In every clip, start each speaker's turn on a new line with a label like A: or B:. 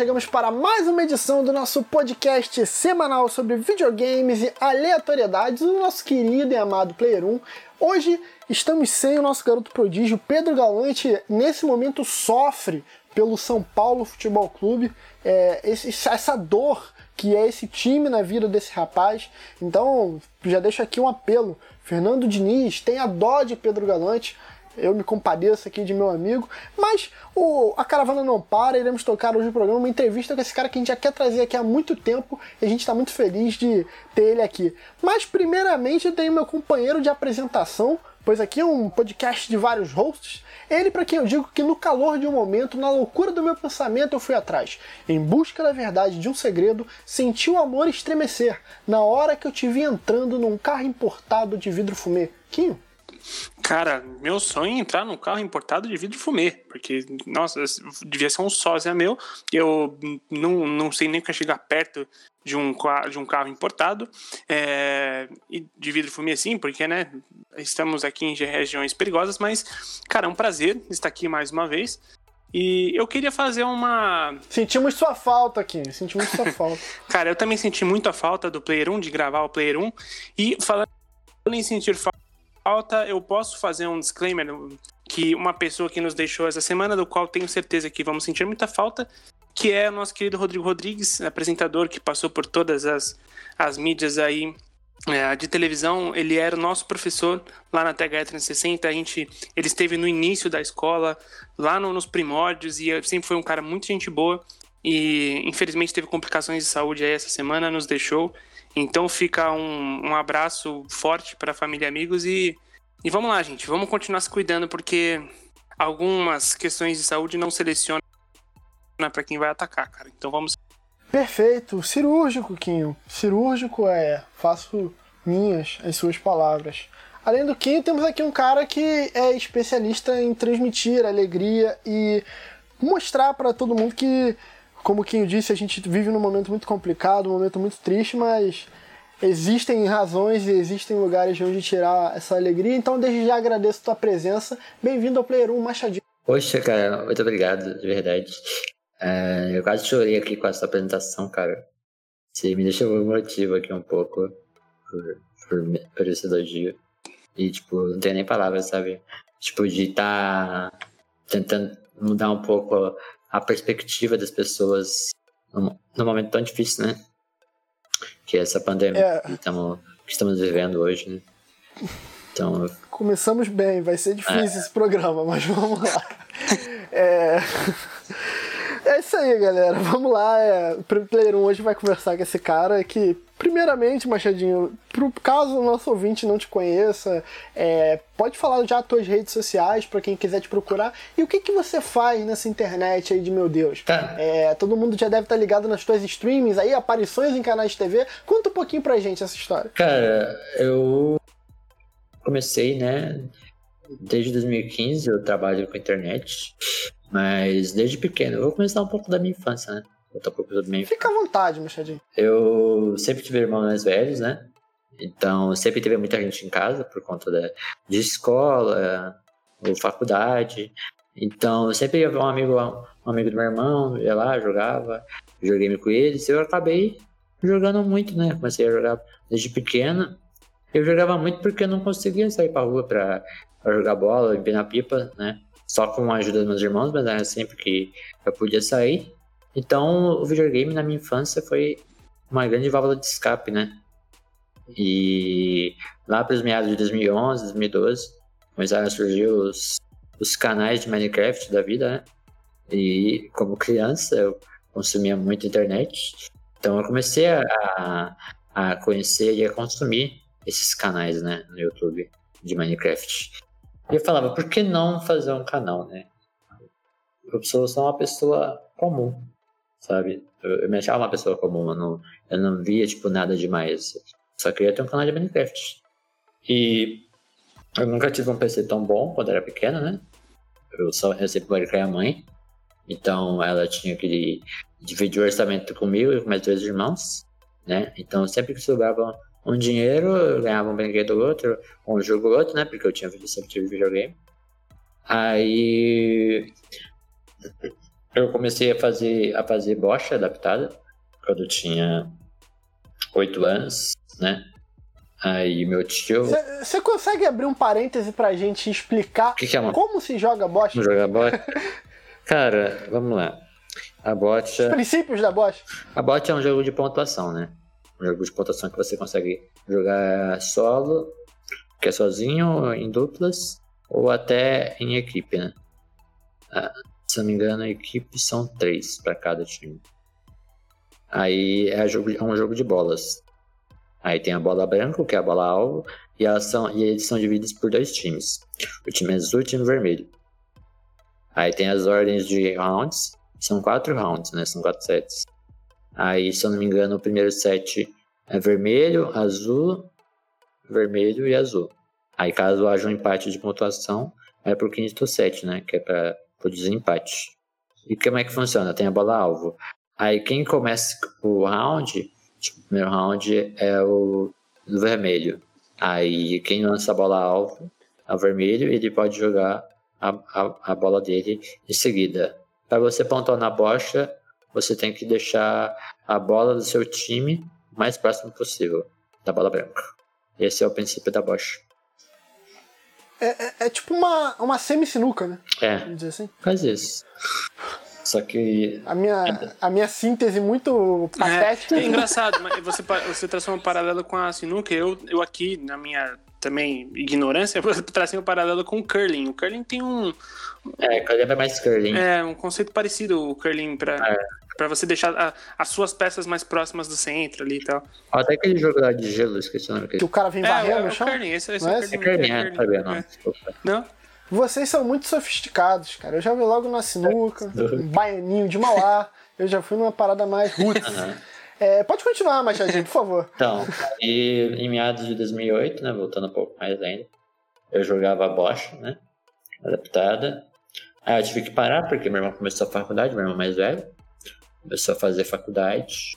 A: chegamos para mais uma edição do nosso podcast semanal sobre videogames e aleatoriedades do nosso querido e amado Player 1. Hoje estamos sem o nosso garoto prodígio, Pedro Galante, nesse momento sofre pelo São Paulo Futebol Clube, é, esse, essa dor que é esse time na vida desse rapaz. Então, já deixo aqui um apelo. Fernando Diniz, tenha dó de Pedro Galante eu me compadeço aqui de meu amigo. Mas o, a caravana não para, iremos tocar hoje no programa uma entrevista com esse cara que a gente já quer trazer aqui há muito tempo e a gente está muito feliz de ter ele aqui. Mas primeiramente eu tenho meu companheiro de apresentação, pois aqui é um podcast de vários hosts. Ele, para quem eu digo que no calor de um momento, na loucura do meu pensamento, eu fui atrás. Em busca da verdade de um segredo, senti o amor estremecer na hora que eu te vi entrando num carro importado de vidro fumê. Quinho?
B: Cara, meu sonho é entrar num carro importado de vidro fumê, porque, nossa, devia ser um sósia meu, eu não, não sei nem que chegar perto de um, de um carro importado, é, e de vidro fumê sim, porque, né, estamos aqui em regiões perigosas, mas, cara, é um prazer estar aqui mais uma vez, e eu queria fazer uma.
A: Sentimos sua falta aqui, sentimos sua falta.
B: Cara, eu também senti muita falta do Player 1, de gravar o Player 1. E falando em sentir falta falta, eu posso fazer um disclaimer que uma pessoa que nos deixou essa semana, do qual tenho certeza que vamos sentir muita falta, que é o nosso querido Rodrigo Rodrigues, apresentador que passou por todas as, as mídias aí é, de televisão. Ele era o nosso professor lá na TH 360. A gente, ele esteve no início da escola, lá no, nos primórdios, e sempre foi um cara muito gente boa. E infelizmente teve complicações de saúde aí essa semana, nos deixou. Então fica um, um abraço forte para a família e amigos e, e vamos lá, gente. Vamos continuar se cuidando porque algumas questões de saúde não selecionam para quem vai atacar, cara. Então vamos.
A: Perfeito. Cirúrgico, Quinho. Cirúrgico é. Faço minhas as suas palavras. Além do Quinho, temos aqui um cara que é especialista em transmitir alegria e mostrar para todo mundo que como o Quinho disse, a gente vive num momento muito complicado, um momento muito triste, mas existem razões e existem lugares de onde tirar essa alegria. Então, desde já agradeço a tua presença. Bem-vindo ao Player 1 Machadinho.
C: Poxa, cara, muito obrigado, de verdade. É, eu quase chorei aqui com essa apresentação, cara. Você me deixou emotivo aqui um pouco por, por, por esse elogio. E, tipo, não tenho nem palavras, sabe? Tipo, de estar tá tentando mudar um pouco a perspectiva das pessoas num, num momento tão difícil, né? Que é essa pandemia é. que, estamos, que estamos vivendo hoje, né?
A: Então, Começamos bem, vai ser difícil é. esse programa, mas vamos lá. é... é isso aí, galera. Vamos lá. É... O Player 1 hoje vai conversar com esse cara que Primeiramente, Machadinho, pro caso o nosso ouvinte não te conheça, é, pode falar já as tuas redes sociais para quem quiser te procurar. E o que, que você faz nessa internet aí de meu Deus? Tá. É, todo mundo já deve estar tá ligado nas tuas streamings aí, aparições em canais de TV. Conta um pouquinho pra gente essa história.
C: Cara, eu comecei, né? Desde 2015 eu trabalho com internet, mas desde pequeno. Eu vou começar um pouco da minha infância, né?
A: Também. Fica à vontade, Machadinho.
C: Eu sempre tive irmãos mais velhos, né? Então, sempre teve muita gente em casa por conta da, de escola ou faculdade. Então, sempre ia ver um amigo, um amigo do meu irmão, ia lá, jogava, joguei com eles. Eu acabei jogando muito, né? Comecei a jogar desde pequeno. Eu jogava muito porque eu não conseguia sair pra rua pra, pra jogar bola, empinar pipa, né? Só com a ajuda dos meus irmãos, mas era sempre que eu podia sair. Então, o videogame na minha infância foi uma grande válvula de escape, né? E lá para os meados de 2011, 2012, começaram a surgir os, os canais de Minecraft da vida, né? E como criança, eu consumia muito internet. Então, eu comecei a, a conhecer e a consumir esses canais, né? No YouTube de Minecraft. E eu falava, por que não fazer um canal, né? Eu sou só uma pessoa comum sabe? Eu, eu me achava uma pessoa comum, eu não, eu não via, tipo, nada demais. Só queria ter um canal de Minecraft. E eu nunca tive um PC tão bom quando era pequeno, né? Eu, só, eu sempre morei com a mãe. Então ela tinha que dividir o orçamento comigo e com meus dois irmãos, né? Então sempre que sobrava um dinheiro, eu ganhava um brinquedo ou outro, ou um jogo ou outro, né? Porque eu tinha sempre tive videogame. Aí eu comecei a fazer, a fazer bocha adaptada quando eu tinha oito anos, né? Aí meu tio.
A: Você consegue abrir um parêntese pra gente explicar
C: que que é uma...
A: como se joga bocha?
C: Como jogar bocha? Cara, vamos lá. A bocha.
A: Os princípios da bocha?
C: A bocha é um jogo de pontuação, né? Um jogo de pontuação que você consegue jogar solo, que é sozinho, em duplas, ou até em equipe, né? Ah, se não me engano, a equipe são três para cada time. Aí é, jogo, é um jogo de bolas. Aí tem a bola branca, que é a bola alvo, e, elas são, e eles são divididos por dois times. O time azul e o time vermelho. Aí tem as ordens de rounds, são quatro rounds, né? São quatro sets. Aí, se eu não me engano, o primeiro set é vermelho, azul, vermelho e azul. Aí, caso haja um empate de pontuação, é pro quinto set, né? Que é para o desempate. E como é que funciona? Tem a bola alvo. Aí, quem começa o round Tipo, o primeiro round é o do vermelho. Aí quem lança a bola alvo é o vermelho, ele pode jogar a, a, a bola dele em seguida. Para você pontuar na bocha, você tem que deixar a bola do seu time o mais próximo possível da bola branca. Esse é o princípio da bocha.
A: É, é, é tipo uma, uma semi-sinuca, né?
C: É. Vamos dizer assim. Faz isso. Só que.
A: A minha, a minha síntese muito patética.
B: É, é engraçado, mas você, você traçou um paralelo com a sinuca. Eu, eu aqui, na minha também ignorância, eu tracei um paralelo com o curling. O curling tem um.
C: É, curling é mais curling.
B: É, um conceito parecido o curling pra. É. Pra você deixar a, as suas peças mais próximas do centro ali e tal.
C: Até aquele jogo lá de gelo, esqueci o nome.
A: Que o cara vem varrendo é, no chão?
B: É esse, esse é, é. É curling, é, é, não, é.
A: não? Vocês são muito sofisticados, cara. Eu já vi logo na sinuca, um baianinho de Mauá. Eu já fui numa parada mais roots. É, pode continuar, Machadinho, por favor.
C: Então, e em meados de 2008, né, voltando um pouco mais ainda, eu jogava Bosch, né, adaptada. Aí eu tive que parar porque meu irmão começou a faculdade, meu irmão mais velho, começou a fazer faculdade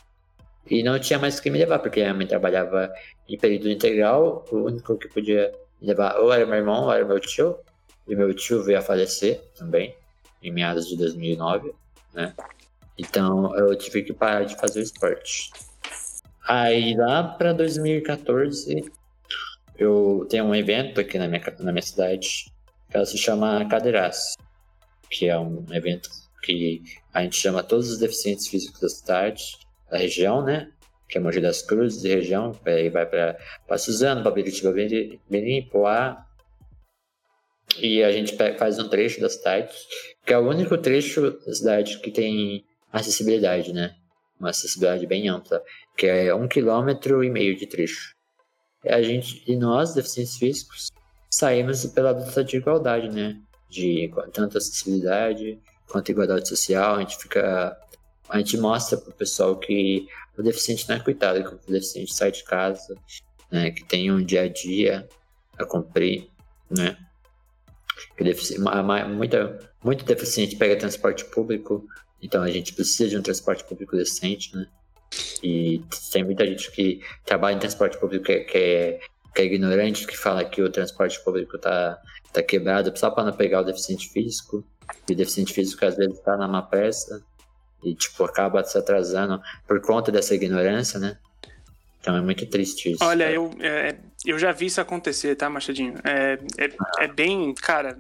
C: e não tinha mais que me levar, porque a mãe trabalhava em período integral, o único que podia me levar ou era meu irmão ou era meu tio, e meu tio veio a falecer também, em meados de 2009, né? Então eu tive que parar de fazer o esporte. Aí lá para 2014, eu tenho um evento aqui na minha, na minha cidade que ela se chama Cadeiraço, que é um evento que a gente chama todos os deficientes físicos da cidade, da região, né? Que é Mogi das Cruzes, região, aí vai para Suzano, Babiritiba, Benim, Poá, e a gente faz um trecho da cidade, que é o único trecho da cidade que tem acessibilidade, né? Uma acessibilidade bem ampla, que é um quilômetro e meio de trecho. E a gente, e nós, deficientes físicos, saímos pela luta de igualdade, né? De tanto acessibilidade quanto igualdade social. A gente fica, a gente mostra pro pessoal que o deficiente não é coitado, que o deficiente sai de casa, né? Que tem um dia a dia a cumprir, né? muita, muito deficiente pega transporte público, então a gente precisa de um transporte público decente, né? E tem muita gente que trabalha em transporte público que, que, é, que é ignorante, que fala que o transporte público tá, tá quebrado só para não pegar o deficiente físico. E o deficiente físico às vezes tá numa pressa e tipo acaba se atrasando por conta dessa ignorância, né? Então é muito triste isso.
B: Olha, eu, é, eu já vi isso acontecer, tá, Machadinho? É, é, é bem, cara.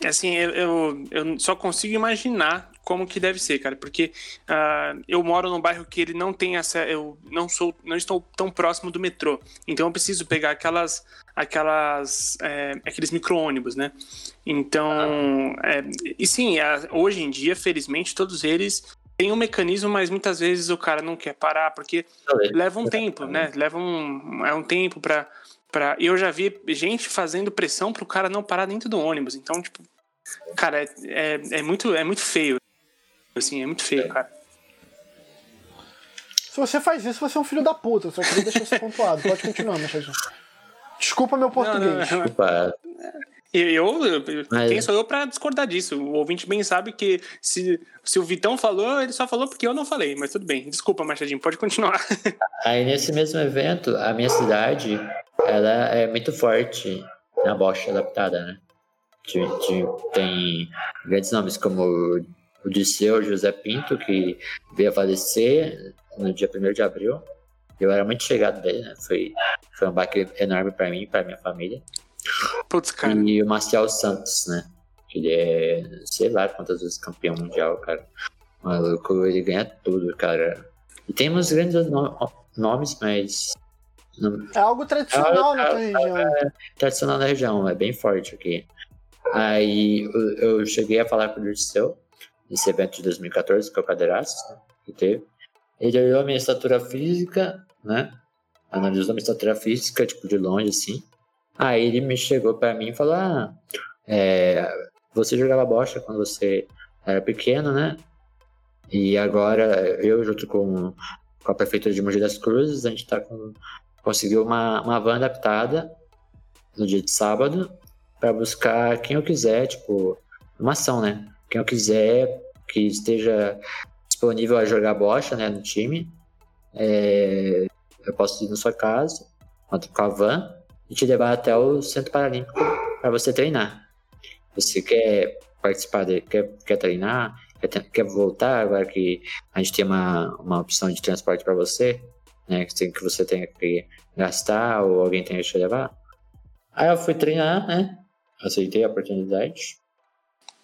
B: É, assim, eu, eu, eu, só consigo imaginar como que deve ser, cara, porque uh, eu moro num bairro que ele não tem essa, eu não sou, não estou tão próximo do metrô, então eu preciso pegar aquelas, aquelas, é, aqueles micro-ônibus, né? Então, é, e sim, hoje em dia, felizmente, todos eles tem um mecanismo, mas muitas vezes o cara não quer parar, porque leva um tempo, né? Leva um, é um tempo pra, pra. Eu já vi gente fazendo pressão pro cara não parar dentro do ônibus. Então, tipo, cara, é, é, é muito, é muito feio. Assim, é muito feio, cara.
A: Se você faz isso, você é um filho da puta. Eu só queria deixar isso pontuado. Pode continuar, Machadinho. Desculpa meu português. Não, não, não.
C: Desculpa.
B: Eu, eu Mas... quem sou eu para discordar disso? O ouvinte bem sabe que se, se o Vitão falou, ele só falou porque eu não falei, mas tudo bem. Desculpa, Machadinho, pode continuar.
C: Aí nesse mesmo evento, a minha cidade, ela é muito forte na bocha adaptada, né? De, de, tem grandes nomes como o Disseu José Pinto, que veio a falecer no dia 1 de abril. Eu era muito chegado dele, né? Foi, foi um baque enorme para mim e para minha família.
B: Putz, cara.
C: E o Marcial Santos, né? Ele é, sei lá quantas vezes campeão mundial, cara. Maluco, ele ganha tudo, cara. E tem uns grandes no nomes, mas.
A: Não... É algo tradicional é, na tua é, região. É,
C: tradicional na região, é bem forte aqui. Aí eu, eu cheguei a falar com o Dirceu nesse evento de 2014, que é o Cadeiraço, né, que teve. Ele olhou a minha estatura física, né? Analisou a minha estatura física, tipo, de longe, assim. Aí ele me chegou para mim e falou: Ah, é, você jogava bocha quando você era pequeno, né? E agora eu, junto com, com a prefeitura de Mogi das Cruzes, a gente tá com, conseguiu uma, uma van adaptada no dia de sábado para buscar quem eu quiser, tipo, uma ação, né? Quem eu quiser que esteja disponível a jogar bocha, né, no time, é, eu posso ir na sua casa, com a van, e te levar até o Centro Paralímpico para você treinar. Você quer participar, de, quer, quer treinar, quer, quer voltar agora que a gente tem uma, uma opção de transporte para você, né, que, que você tenha que gastar ou alguém tenha que te levar. Aí eu fui treinar, né, aceitei a oportunidade.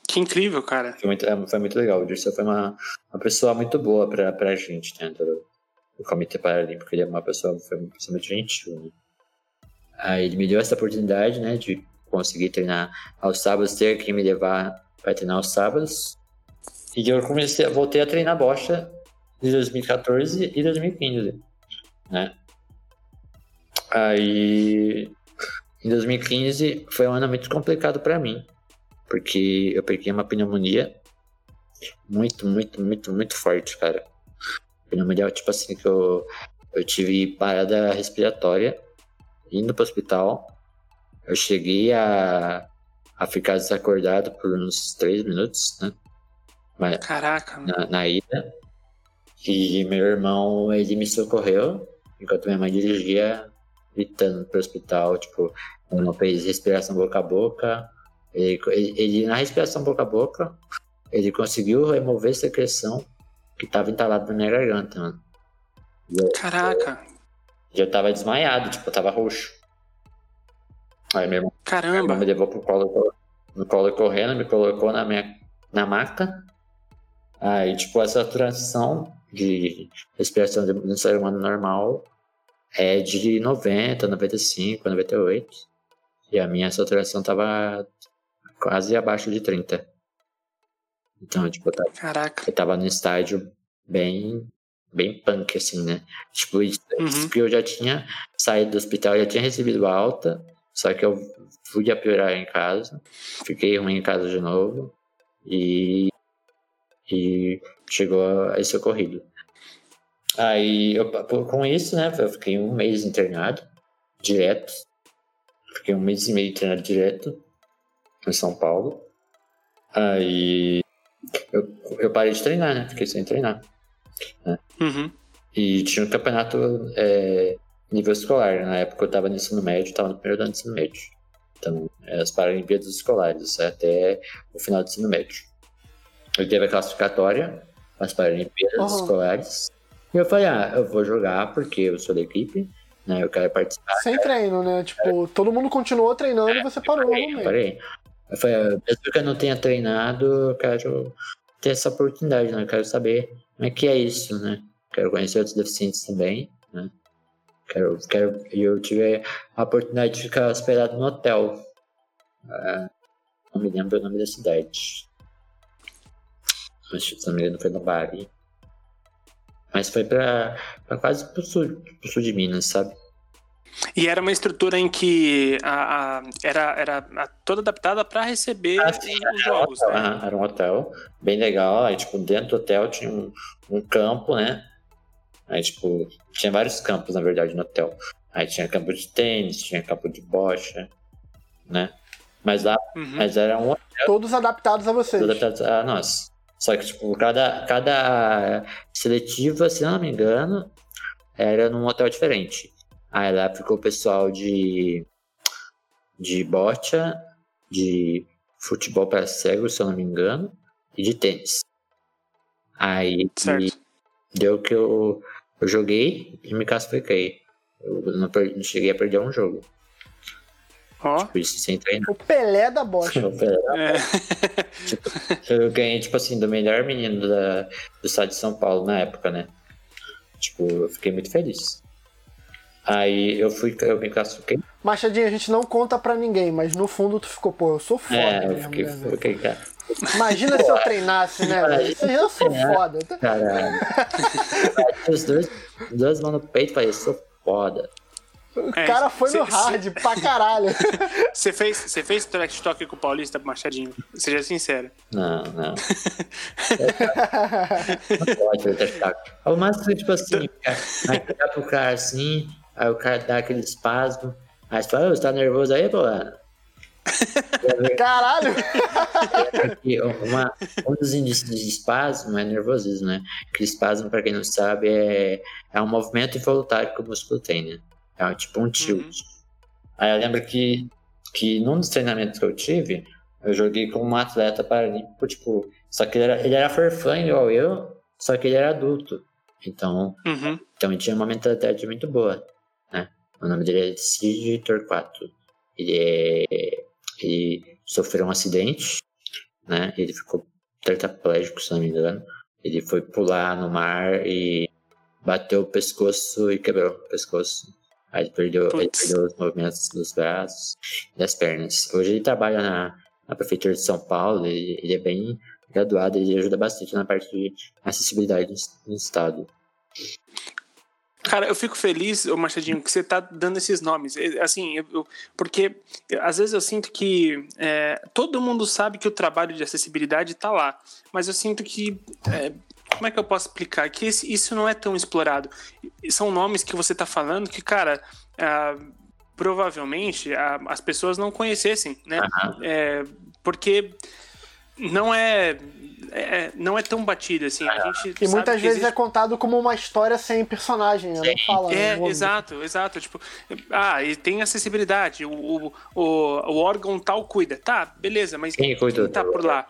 B: Que incrível, cara.
C: Foi muito, é, foi muito legal. O Dirceu foi uma, uma pessoa muito boa pra, pra gente do, do Comitê Paralímpico. Ele é uma pessoa, foi uma pessoa muito gentil. Né? Aí ele me deu essa oportunidade, né, de conseguir treinar aos sábados, ter que me levar para treinar aos sábados. E eu comecei, voltei a treinar bocha de 2014 e 2015, né? Aí, em 2015 foi um ano muito complicado para mim, porque eu peguei uma pneumonia muito, muito, muito, muito forte, cara. Pneumonia, tipo assim, que eu, eu tive parada respiratória indo para o hospital. Eu cheguei a, a ficar desacordado por uns três minutos, né?
B: Mas, Caraca.
C: Na, na ida. E meu irmão, ele me socorreu enquanto minha mãe dirigia, gritando pro hospital, tipo, uma fez respiração boca a boca. Ele, ele, ele, na respiração boca a boca, ele conseguiu remover a secreção que estava entalada na minha garganta, mano.
B: Caraca.
C: Já tava desmaiado, tipo, eu tava roxo. Aí meu irmão,
B: Caramba.
C: me levou pro colo, no colo correndo, me colocou na minha na maca. Aí, tipo, essa transição de respiração de um ser humano normal é de 90, 95, 98. E a minha saturação tava quase abaixo de 30. Então, tipo, eu tava,
B: Caraca.
C: eu tava no estágio bem bem punk, assim, né? Tipo, isso, uhum. que eu já tinha saído do hospital, já tinha recebido alta, só que eu fui a piorar em casa, fiquei ruim em casa de novo e, e chegou a esse ocorrido. Aí, eu, com isso, né, eu fiquei um mês internado, direto. Fiquei um mês e meio internado direto em São Paulo. Aí, eu, eu parei de treinar, né? Fiquei sem treinar.
B: Né? Uhum.
C: E tinha um campeonato é, nível escolar. Na época eu estava no ensino médio, estava no primeiro ano do ensino médio. Então, é as Paralimpíadas Escolares, até o final do ensino médio. Eu teve a classificatória, as Paralimpíadas uhum. Escolares. E eu falei, ah, eu vou jogar porque eu sou da equipe, né? Eu quero participar.
A: Sem treino, né? Tipo, é. todo mundo continuou treinando é, e você parou
C: parei, parei. Eu falei, mesmo que eu não tenha treinado, eu quero ter essa oportunidade, né? Eu quero saber como é que é isso, né? Quero conhecer outros deficientes também, né? Quero, quero, eu tive a oportunidade de ficar hospedado no hotel. Ah, não me lembro o nome da cidade. Mas, se não me engano, foi no Bari. Mas foi pra, pra quase pro sul, pro sul de Minas, sabe?
B: E era uma estrutura em que a, a era, era toda adaptada para receber ah, sim, os jogos,
C: um né? Era um hotel bem legal. Aí, tipo, dentro do hotel tinha um, um campo, né? Aí, tipo, tinha vários campos, na verdade, no hotel. Aí tinha campo de tênis, tinha campo de bocha, né? Mas lá, uhum. mas era um hotel.
A: Todos adaptados a vocês.
C: Todos adaptados a nós. Só que, tipo, cada, cada seletiva, se não me engano, era num hotel diferente. Aí lá ficou o pessoal de, de bocha, de futebol para cegos, se eu não me engano, e de tênis. Aí
B: Certo.
C: deu que eu, eu joguei e me classifiquei. Eu não, per- não cheguei a perder um jogo.
B: Ó.
C: Por isso sem treinar.
A: O Pelé da bocha.
C: Eu falei,
B: É.
C: Tipo, eu ganhei, tipo assim, do melhor menino da, do estado de São Paulo na época, né? Tipo, eu fiquei muito feliz. Aí eu fui, eu me classifiquei.
A: Machadinho, a gente não conta pra ninguém, mas no fundo tu ficou, pô, eu sou foda
C: É, eu
A: mesmo,
C: fiquei,
A: né, velho?
C: fiquei cara.
A: Imagina se eu treinasse, né? velho? Eu sou
C: É.
A: foda.
C: Caralho. Os dois, os dois mãos no peito e falei, sou foda.
A: O
B: É,
A: cara foi no
B: cê-
A: hard pra caralho.
B: Você fez, você fez trash talk com o Paulista Machadinho? Seja sincero.
C: Não, não. Não pode fazer teste O máximo é tipo assim, aí pegar pro cara assim, aí o cara dá aquele espasmo, aí você fala, você tá nervoso aí, pô?
A: Caralho!
C: Uma, um dos indícios de espasmo é nervosismo, né? Que espasmo, pra quem não sabe, é, é um movimento involuntário que o músculo tem, né? É tipo um tilt. Aí eu lembro que, que num dos treinamentos que eu tive, eu joguei com um atleta paralímpico, tipo, só que ele era, ele era forfã igual eu, só que ele era adulto. Então,
B: Uhum.
C: então ele tinha uma mentalidade muito boa, né? O nome dele é Cid Torquato. Ele é, ele sofreu um acidente, né? Ele ficou tetraplégico, se não me engano. Ele foi pular no mar e bateu o pescoço e quebrou o pescoço. Aí ele perdeu, ele perdeu os movimentos dos braços e das pernas. Hoje ele trabalha na, na prefeitura de São Paulo, ele, ele é bem graduado, ele ajuda bastante na parte de acessibilidade no, no estado.
B: Cara, eu fico feliz, Machadinho, que você tá dando esses nomes. É, Assim, eu- porque às vezes eu sinto que é, todo mundo sabe que o trabalho de acessibilidade tá lá, mas eu sinto que. é, como é que eu posso explicar? Que esse- isso não é tão explorado. São nomes que você tá falando que, cara, ah, provavelmente ah, as pessoas não conhecessem, né? É, porque não é, é- não é tão batido assim. A gente
A: E muitas vezes
B: existe-
A: é contado como uma história sem personagem, né? Não fala.
B: é,
A: não-
B: exato, exato. Tipo, ah, e tem acessibilidade, o, o, o, o órgão tal cuida. Tá, beleza, mas
C: Quem cuida
B: tá por lá?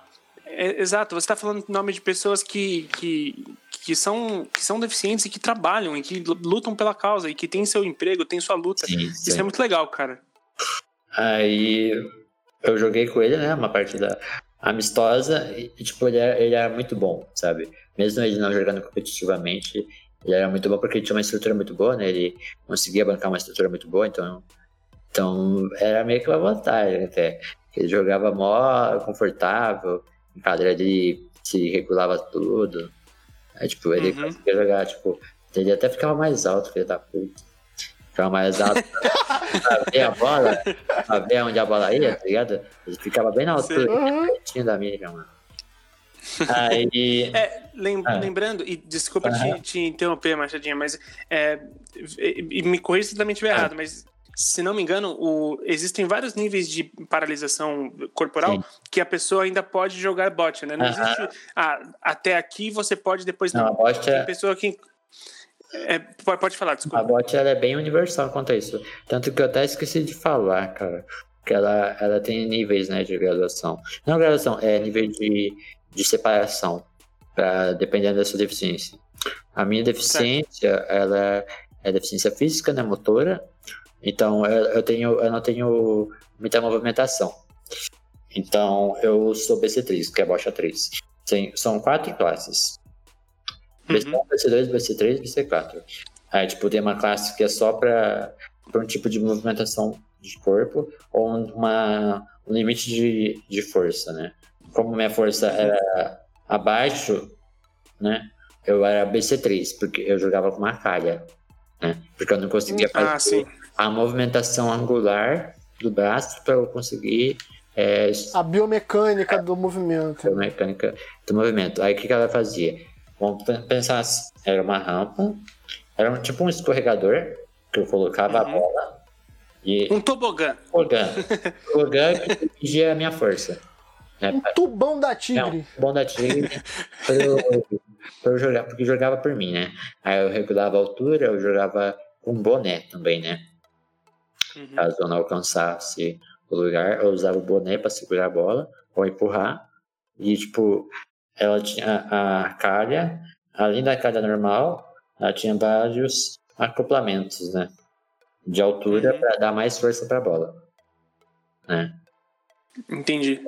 B: É, exato, você tá falando em nome de pessoas que, que, que, são, que são deficientes e que trabalham e que lutam pela causa e que têm seu emprego, têm sua luta.
C: Sim,
B: Isso
C: sim.
B: é muito legal, cara.
C: Aí eu joguei com ele, né? Uma partida amistosa e, tipo, ele era, ele era muito bom, sabe? Mesmo ele não jogando competitivamente, ele era muito bom porque ele tinha uma estrutura muito boa, né? Ele conseguia bancar uma estrutura muito boa, então, então era meio que uma vantagem até. Ele jogava mó confortável, em cadeira ele se regulava tudo. Aí, tipo, ele
B: Uhum.
C: conseguia jogar, tipo, ele até ficava mais alto, filho da puta. Ficava mais alto pra ver a bola, pra ver onde a bola ia, tá ligado? Ele ficava bem na altura,
A: Uhum.
C: pertinho da mídia, mano. Aí.
B: É, lem-
C: Ah.
B: lembrando, e desculpa
C: Aham.
B: te, te interromper, Machadinha, mas é, e, e me corrija se também estiver
C: Ah.
B: errado, mas se não me engano, o, existem vários níveis de paralisação corporal
C: Sim.
B: que a pessoa ainda pode jogar bot, né? Não existe. Ah, até aqui você pode, depois
C: Não,
B: não.
C: a bot
B: Tem
C: é,
B: pessoa que. É, pode, falar,
C: a
B: desculpa.
C: bot ela é bem universal quanto a isso. Tanto que eu até esqueci de falar, cara. Que ela, ela tem níveis né, de graduação. Não graduação, é nível de, de separação. Pra, dependendo da sua deficiência. A minha deficiência, ela é deficiência física, né? Motora. Então eu, eu, tenho, eu não tenho muita movimentação. Então eu sou BC3, que é bocha 3. Tem, são quatro classes. BC1,
B: Uhum.
C: BC2, BC3, BC4. Aí, tipo, tem uma classe que é só para um tipo de movimentação de corpo ou uma, um limite de, de força, né? Como minha força era abaixo, né? Eu era BC3, porque eu jogava com uma calha, né? Porque eu não conseguia fazer
B: Ah, sim.
C: a movimentação angular do braço para eu conseguir é,
A: A biomecânica do movimento.
C: a mecânica do movimento. Aí o que, que ela fazia? Vamos pe- pensar assim, era uma rampa, era um, tipo um escorregador que eu colocava a
B: Uhum.
C: bola e
B: Um tobogã.
C: tobogã. tobogã que dirigia a minha força. Né?
A: Um tubão da tigre.
C: um bom da tigre pra eu, pra eu jogar, porque jogava por mim, né? Aí eu regulava a altura, eu jogava com boné também, né?
B: Uhum.
C: Caso eu não alcançasse o lugar, eu usava o boné para segurar a bola ou empurrar. E, tipo, ela tinha a calha, além da calha normal, ela tinha vários acoplamentos, né? De altura
B: Uhum.
C: para dar mais força para a bola. Né?
B: Entendi.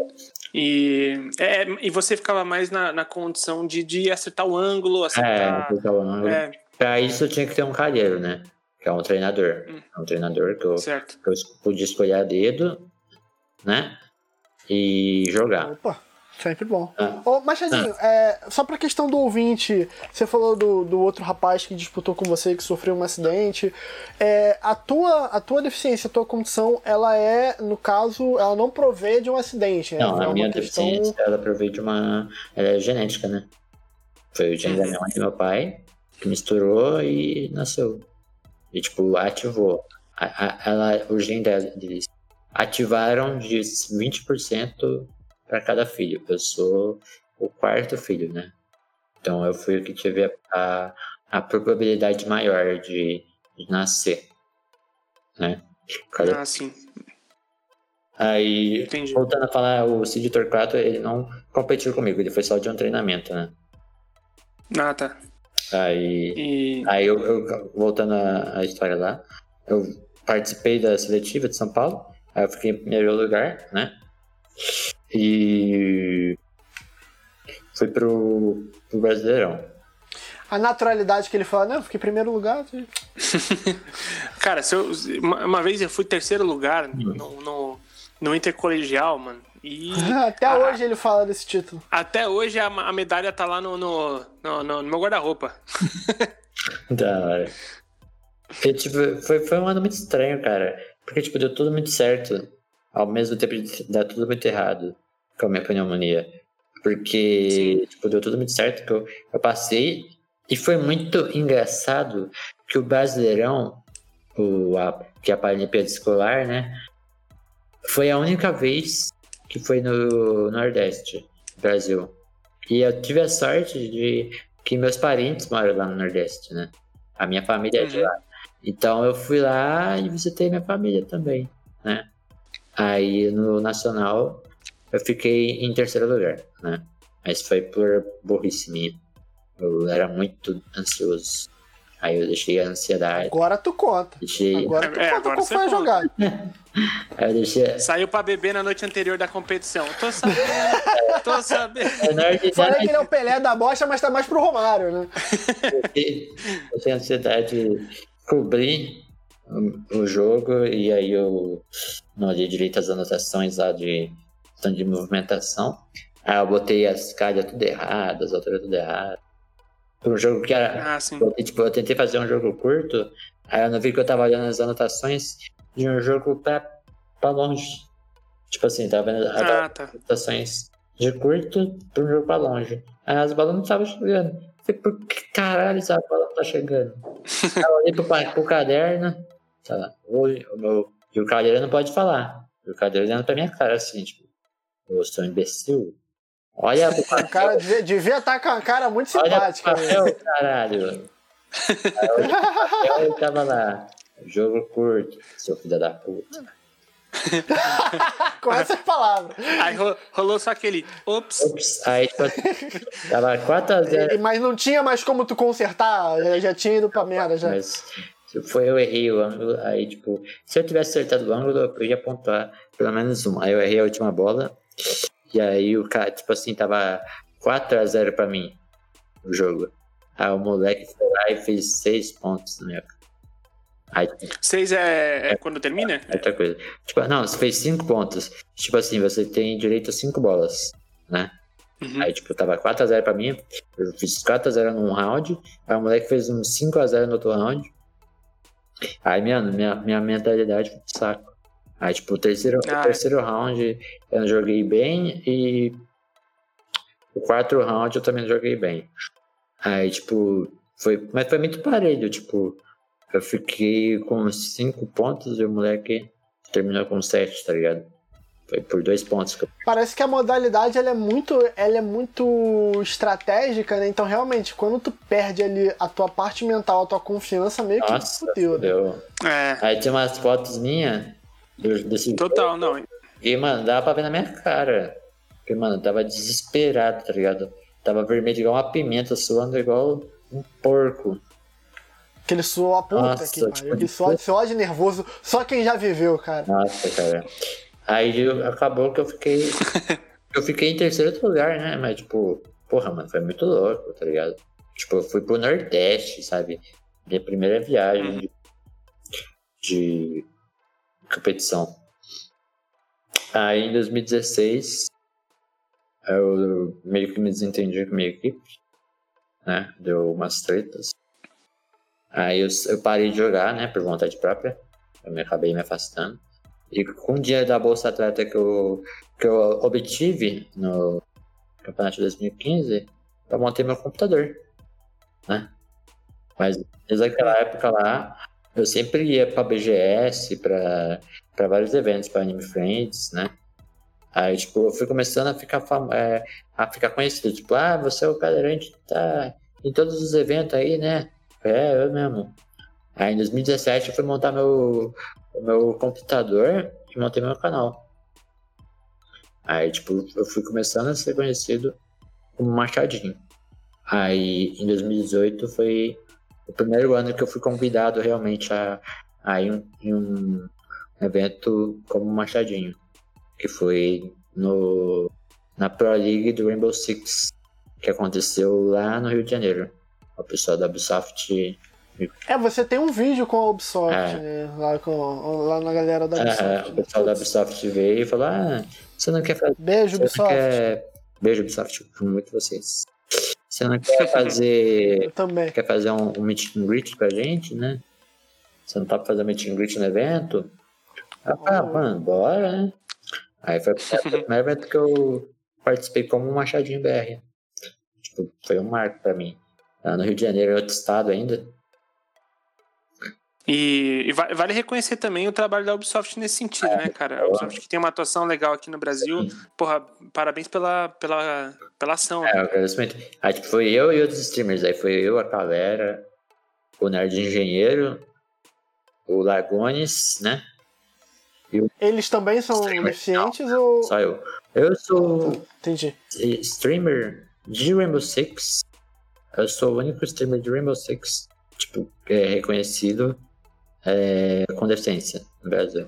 B: E, é, e você ficava mais na, na condição de, de acertar o ângulo,
C: É,
B: acertar.
C: o ângulo.
B: É,
C: Pra isso eu tinha que ter um calheiro, né? Que é um treinador.
B: Hum.
C: É um treinador que eu,
B: certo.
C: que eu podia escolher a dedo, né? E jogar.
A: Opa, sempre bom.
C: Ah.
A: Ô, Machadinho, é, só pra questão do ouvinte, você falou do, do outro rapaz que disputou com você, que sofreu um acidente. É, a, tua, a tua deficiência, a tua condição, ela é, no caso, ela não provê de um acidente. né?
C: Não,
A: é
C: a minha
A: questão-
C: deficiência, ela provei de uma. Ela é genética, né? Foi o gene da minha mãe e do meu pai que misturou e nasceu. E, tipo, ativou. A, a, ela, o gene dela- deles ativaram de 20% para cada filho. Eu sou o quarto filho, né? Então eu fui o que tive a, a, a probabilidade maior de, de nascer. Né? Cada
B: Ah, sim.
C: Aí,
B: Entendi.
C: voltando a falar, o Cid Torquato, ele não competiu comigo, ele foi só de um treinamento, né?
B: Ah, tá.
C: Aí,
B: E.
C: aí eu, eu- voltando à, à história lá, eu participei da seletiva de São Paulo, aí eu fiquei em primeiro lugar, né? E fui pro, pro Brasileirão.
A: A naturalidade que ele fala, não, eu fiquei em primeiro lugar.
B: Cara, se eu, uma, uma vez eu fui terceiro lugar no, no, no Intercolegial, mano. E
A: Até
B: Ah.
A: hoje ele fala desse título.
B: até hoje a, a medalha tá lá no, no, no, no- no meu guarda-roupa.
C: Da hora. E, tipo, foi, foi um ano muito estranho, cara. Porque, tipo, deu tudo muito certo. Ao mesmo tempo dar tudo muito errado com a minha pneumonia. Porque, tipo, deu tudo muito certo que eu, eu passei. E foi muito engraçado que o Brasileirão, o, a, que é a Paralimpíada Escolar, né? Foi a única vez que foi no Nordeste, Brasil. E eu tive a sorte de que meus parentes moram lá no Nordeste, né? A minha família é de
B: Uhum.
C: lá. Então eu fui lá e visitei minha família também, né? Aí no Nacional eu fiquei em terceiro lugar, né? Mas foi por burrice minha. Eu era muito ansioso. Aí eu deixei a ansiedade.
A: Agora tu conta.
C: Deixei.
A: Agora tu
B: É,
A: conta
B: agora você
A: foi a
B: conta.
A: jogada.
C: Aí eu deixei.
B: Saiu pra beber na noite anterior da competição. Tô sabendo, tô sabendo.
C: Verdade,
A: Falei que ele é o Pelé da bosta, mas tá mais pro Romário, né?
C: eu tinha ansiedade de cobrir o, jogo e aí eu não olhei direito as anotações lá de, de movimentação. Aí eu botei as calhas tudo errado, as alturas tudo errado. Um jogo que era.
B: Ah, sim.
C: Eu, tipo, eu tentei fazer um jogo curto, aí eu não vi que eu tava olhando as anotações de um jogo pra, pra longe. Tipo assim, tava vendo as
B: Ah, tá.
C: anotações de curto pra um jogo pra longe. Aí as bolas não estavam chegando. Eu Falei, por que caralho essa bola não tá chegando? Aí eu olhei pro, pro caderno, sei lá, o, o meu, e o cadeiro não pode falar. E o cadeiro olhando pra minha cara assim, tipo, eu sou um imbecil. Olha pro
A: O cara devia, devia estar com a cara muito
C: Olha
A: simpática. né?
C: papel, caralho. Aí eu papel tava lá. Jogo curto, seu filho da puta.
A: Com essas palavras.
B: Aí ro- rolou só aquele. Ops.
C: Ops, aí tipo, tava 4x0.
A: E- Mas não tinha mais como tu consertar, já, já tinha ido pra merda já.
C: Mas foi eu errei o ângulo, aí tipo, se eu tivesse acertado o ângulo, eu ia pontuar pelo menos um. Aí eu errei a última bola. E aí o cara, tipo assim, tava 4x0 pra mim o jogo. Aí o moleque foi lá e fez 6 pontos na minha cara. Aí,
B: Seis é, é quando termina?
C: outra coisa. Tipo, não, você fez 5 pontos. Tipo assim, você tem direito a 5 bolas, né?
B: Uhum.
C: Aí, tipo, tava 4x0 pra mim. Eu fiz 4x0 num round. Aí o moleque fez um 5x0 no outro round. Aí, mano, minha, minha mentalidade foi pro saco. Aí, tipo, o terceiro,
B: Ah,
C: o terceiro round eu joguei bem. E o quarto round eu também não joguei bem. Aí, tipo, foi. Mas foi muito parelho, tipo. Eu fiquei com 5 pontos e o moleque terminou com 7, tá ligado? Foi por dois pontos que eu
A: Parece que a modalidade ela é muito, ela é muito estratégica, né? Então realmente, quando tu perde ali a tua parte mental, a tua confiança, meio que
C: Nossa,
A: fudeu, né?
C: fudeu.
B: É.
C: Aí tinha umas fotos minhas do- desse
B: Total, não.
C: E, mano, dava pra ver na minha cara. Porque, mano, eu tava desesperado, tá ligado? tava vermelho igual uma pimenta, suando igual um porco.
A: Aquele suor a puta
C: Nossa,
A: que pariu.
C: tipo,
A: Aquele suor, suor de nervoso. Só quem já viveu, cara.
C: Nossa, cara. Aí eu- acabou que eu fiquei. eu fiquei em terceiro lugar, né? Mas, tipo, porra, mano, foi muito louco, tá ligado? Tipo, eu fui pro Nordeste, sabe? Minha primeira viagem de, de competição. Aí em 2016, eu meio que me desentendi com a minha equipe, né? Deu umas tretas. Aí eu, eu parei de jogar, né? Por vontade própria. Eu me acabei me afastando. E com o dinheiro da Bolsa Atleta que eu, que eu obtive no Campeonato de 2015, eu montei meu computador, né? Mas desde aquela época lá, eu sempre ia pra BGS, pra, vários eventos, pra Anime Friends, né? Aí, tipo, eu fui começando a ficar, fam- é, a ficar conhecido. Tipo, ah, você é o cadeirante tá em todos os eventos aí, né? É, eu mesmo. Aí em 2017 eu fui montar meu, o meu computador e montei meu canal. Aí, tipo, eu fui começando a ser conhecido como Machadinho. Aí, em 2018 foi o primeiro ano que eu fui convidado realmente a, a ir em um evento como Machadinho, que foi no, na Pro League do Rainbow Six, que aconteceu lá no Rio de Janeiro. O pessoal da Ubisoft
A: É, você tem um vídeo com a Ubisoft,
C: É.
A: né? Lá, com, lá na galera da
C: É,
A: Ubisoft.
C: o pessoal da Ubisoft veio e falou: Ah, você não quer fazer.
A: Beijo,
C: Você
A: Ubisoft.
C: quer... Beijo, Ubisoft, amo muito vocês. Você não quer fazer.
A: Eu também.
C: quer fazer um, um meet and greet com a gente, né? Você não tá pra fazer meet and greet no evento? Ah, pá,
A: Oh.
C: mano, bora, né? Aí foi o primeiro evento que eu participei como um Machadinho BR. Tipo, foi um marco pra mim. Lá no Rio de Janeiro, outro estado ainda.
B: E, e va- vale reconhecer também o trabalho da Ubisoft nesse sentido, né, cara? A Ubisoft que tem uma atuação legal aqui no Brasil. Porra, parabéns pela, pela, pela ação.
C: É,
B: né?
C: eu agradeço muito. Aí, tipo, foi eu e outros streamers. Aí foi eu, a Calera, o Nerd Engenheiro, o Lagones, né?
A: Eles também são
C: Streamer,
A: deficientes ou.
C: Só eu. Eu sou
A: Entendi.
C: streamer de Rainbow Six. Eu sou o único streamer de Rainbow Six, tipo, é reconhecido é, com deficiência no Brasil.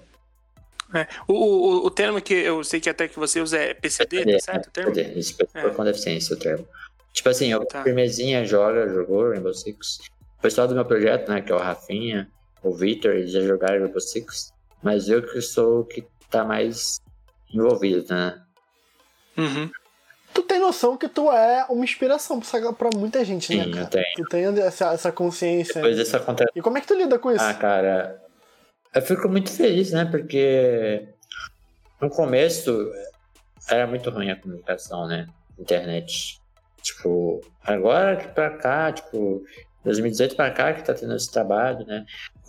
B: É. O, o, o termo que eu sei que até que você usa é PCD, tá certo? O termo?
C: Pessoa
B: É.
C: com deficiência, o termo. Tipo assim, o
B: Tá.
C: Firmezinha joga, jogou Rainbow Six. O pessoal do meu projeto, né, que é o Rafinha, o Victor, eles já jogaram Rainbow Six. Mas eu que sou o que tá mais envolvido, né?
B: Uhum.
A: Tu tem noção que tu é uma inspiração pra, muita gente,
C: Sim,
A: né,
C: eu
A: cara?
C: tenho.
A: Tu tem essa, essa consciência.
C: Depois dessa contra...
A: E como é que tu lida com isso?
C: Ah, cara, eu fico muito feliz, né? Porque no começo era muito ruim a comunicação, né? Internet. Tipo, agora que pra cá, tipo, 2018 pra cá que tá tendo esse trabalho, né?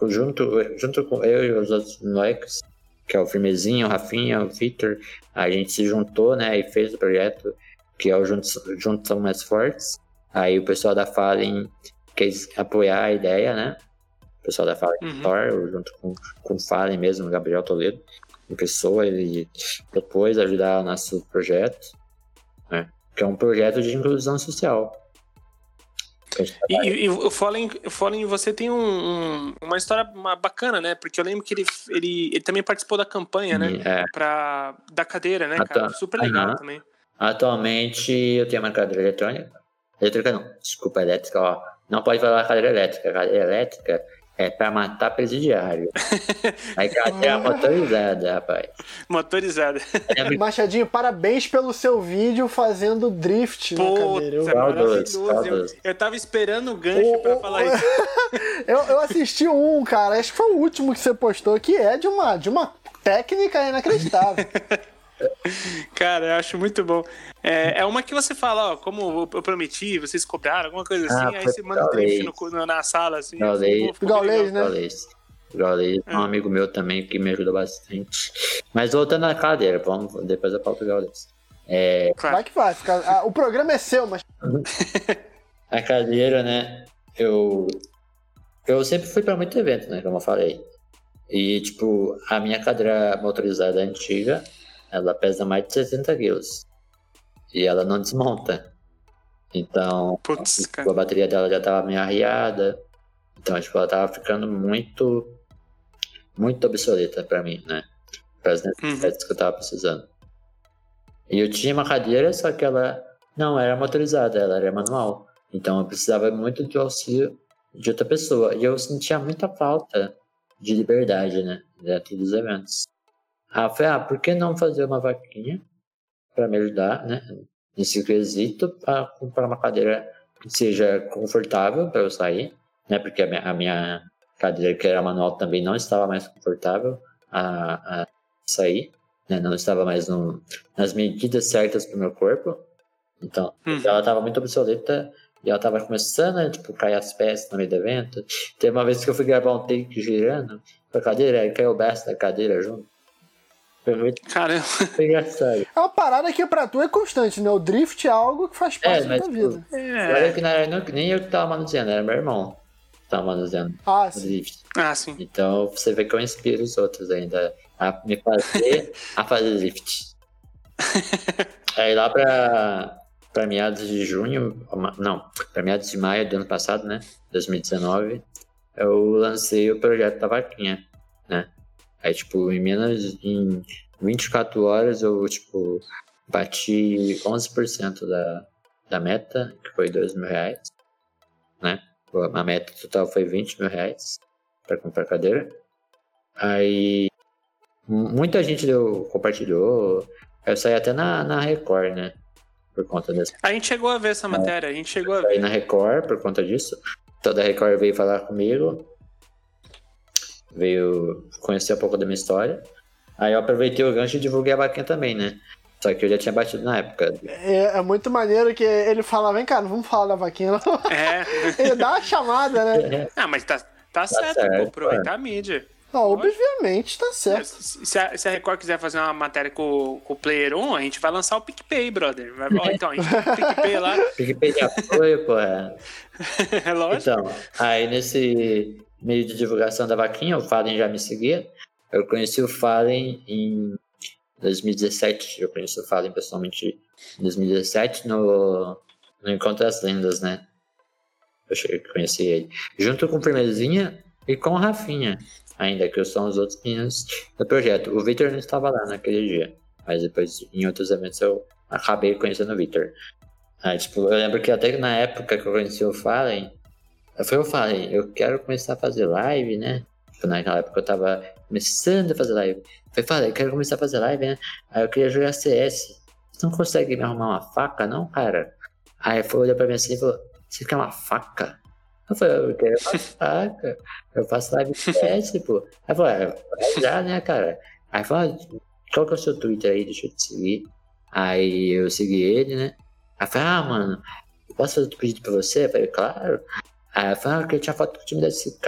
C: Junto, junto com eu e os outros moleques, que é o Firmezinho, o Rafinha, o Victor, a gente se juntou, né? E fez o projeto que é o Juntos, Juntos São Mais Fortes. Aí o pessoal da Fallen quis apoiar a ideia, né? O pessoal da Fallen
B: Uhum.
C: Eu junto com, com o Fallen mesmo, o Gabriel Toledo, em pessoa, ele propôs ajudar o nosso projeto, né? Que é um projeto de inclusão social.
B: E, e, o Fallen, o Fallen, você tem um, um- uma história bacana, né? Porque eu lembro que ele, ele, ele também participou da campanha, né?
C: É,
B: Pra, da cadeira, né,
C: Ah,
B: cara?
C: tá.
B: Super legal
C: Aham.
B: também.
C: Atualmente eu tenho uma cadeira eletrônica. Elétrica não, desculpa, elétrica, ó. Não pode falar cadeira elétrica. Cadeira elétrica é pra matar presidiário. Aí cadeira motorizada, rapaz.
B: Motorizada.
A: Machadinho, parabéns pelo seu vídeo fazendo drift na cadeira. Eu,
C: Saudoso,
B: maravilhoso. Eu, eu tava esperando o gancho
A: Ô,
B: pra
A: ô,
B: falar
A: ô.
B: isso.
A: eu, eu assisti um, cara, acho que foi o último que você postou, que é de uma, de uma técnica inacreditável.
B: Cara, eu acho muito bom. É, é uma que você fala, ó, como eu prometi, vocês cobraram, alguma coisa assim,
C: Ah,
B: aí você manda um drift no, na sala, assim.
C: Gaulês.
A: né?
C: Gaulês. Gaulês é um amigo meu também que me ajudou bastante. Mas voltando à cadeira, vamos, depois falo do Gaulês. É,
B: Claro.
A: Vai que vai. fica- o programa é seu, mas
C: a cadeira, né? Eu eu sempre fui pra muito evento, né? Como eu falei. E tipo, a minha cadeira motorizada antiga, ela pesa mais de 60 quilos. E ela não desmonta. Então,
B: Putz,
C: tipo, a bateria dela já tava meio arriada. Então, tipo, ela tava ficando muito, muito obsoleta pra mim, né? Para as necessidades que eu tava precisando. E eu tinha uma cadeira, só que ela não era motorizada, ela era manual. Então eu precisava muito do auxílio de outra pessoa. E eu sentia muita falta de liberdade, né? Dentro dos eventos. Ah, eu falei, ah, por que não fazer uma vaquinha para me ajudar, né? Nesse quesito, para comprar uma cadeira que seja confortável para eu sair, né? Porque a minha, a minha cadeira, que era manual, também não estava mais confortável a, a sair, né? Não estava mais no, nas medidas certas para o meu corpo. Então,
B: Uhum.
C: ela estava muito obsoleta e ela estava começando a, tipo, cair as peças no meio do evento. Teve uma vez que eu fui gravar um take girando com a cadeira, aí caiu o braço da cadeira junto. Foi muito
B: Caramba.
C: foi engraçado.
A: É uma parada que pra tu é constante, né? O drift é algo que faz parte
C: É,
A: da
C: mas,
A: tua
C: tipo,
A: vida.
C: Olha
B: É.
C: que não era nem eu que tava manuseando, era meu irmão que tava manuseando
A: Ah,
C: o
A: sim.
C: drift.
B: Ah, sim.
C: Então você vê que eu inspiro os outros ainda a me fazer a fazer drift. Aí lá pra, pra meados de junho, não, pra meados de maio do ano passado, né? 2019, eu lancei o projeto da vaquinha, né? Aí, tipo, em menos em 24 horas eu, tipo, bati 11% da, da meta, que foi 2 mil reais, né? A meta total foi 20 mil reais para comprar cadeira. Aí muita gente deu, compartilhou. Eu saí até na, na Record, né? Por conta dessa.
B: A gente chegou a ver essa matéria, a gente chegou a ver.
C: na Record por conta disso. Toda a Record veio falar comigo. Veio conhecer um pouco da minha história. Aí eu aproveitei o gancho e divulguei a vaquinha também, né? Só que eu já tinha batido na época.
A: É, é muito maneiro que ele fala, vem cá, não vamos falar da vaquinha, não.
B: É.
A: Ele dá uma chamada, né?
B: Ah, mas tá, tá, certo,
C: certo,
B: pô. Aproveitar a mídia.
A: Não, obviamente, tá certo.
B: Se a, se a Record quiser fazer uma matéria com, com o Player 1, a gente vai lançar o PicPay, brother. Vai, ó, então, a gente tem o PicPay lá.
C: PicPay de apoio, pô. É.
B: É lógico.
C: Então, aí nesse meio de divulgação da vaquinha, o Fallen já me seguia. Eu conheci o Fallen em 2017. Eu conheci o Fallen pessoalmente em 2017 no, no Encontro das Lendas, né? Eu cheguei a conhecer ele. Junto com o Firmezinha e com o Rafinha, ainda que são os outros meninos do projeto. O Victor não estava lá naquele dia, mas depois em outros eventos eu acabei conhecendo o Victor. Aí, tipo, eu lembro que até na época que eu conheci o Fallen, foi eu falei, eu quero começar a fazer live, né? Tipo, naquela época eu tava começando a fazer live. Eu falei, eu quero começar a fazer live, né? Aí eu queria jogar CS. Você não consegue me arrumar uma faca, não, cara? Aí ele olhou pra mim assim e falou, você quer uma faca? Eu falei, eu quero uma faca. Eu faço live CS, pô. Aí eu falei, ah, vai já, né, cara? Aí falou, ah, qual que é o seu Twitter aí? Deixa eu te seguir. Aí eu segui ele, né? Aí falei, ah, mano, posso fazer um pedido pra você? Eu falei, claro. Aí eu falei, ah, que eu tinha foto com o time da SK.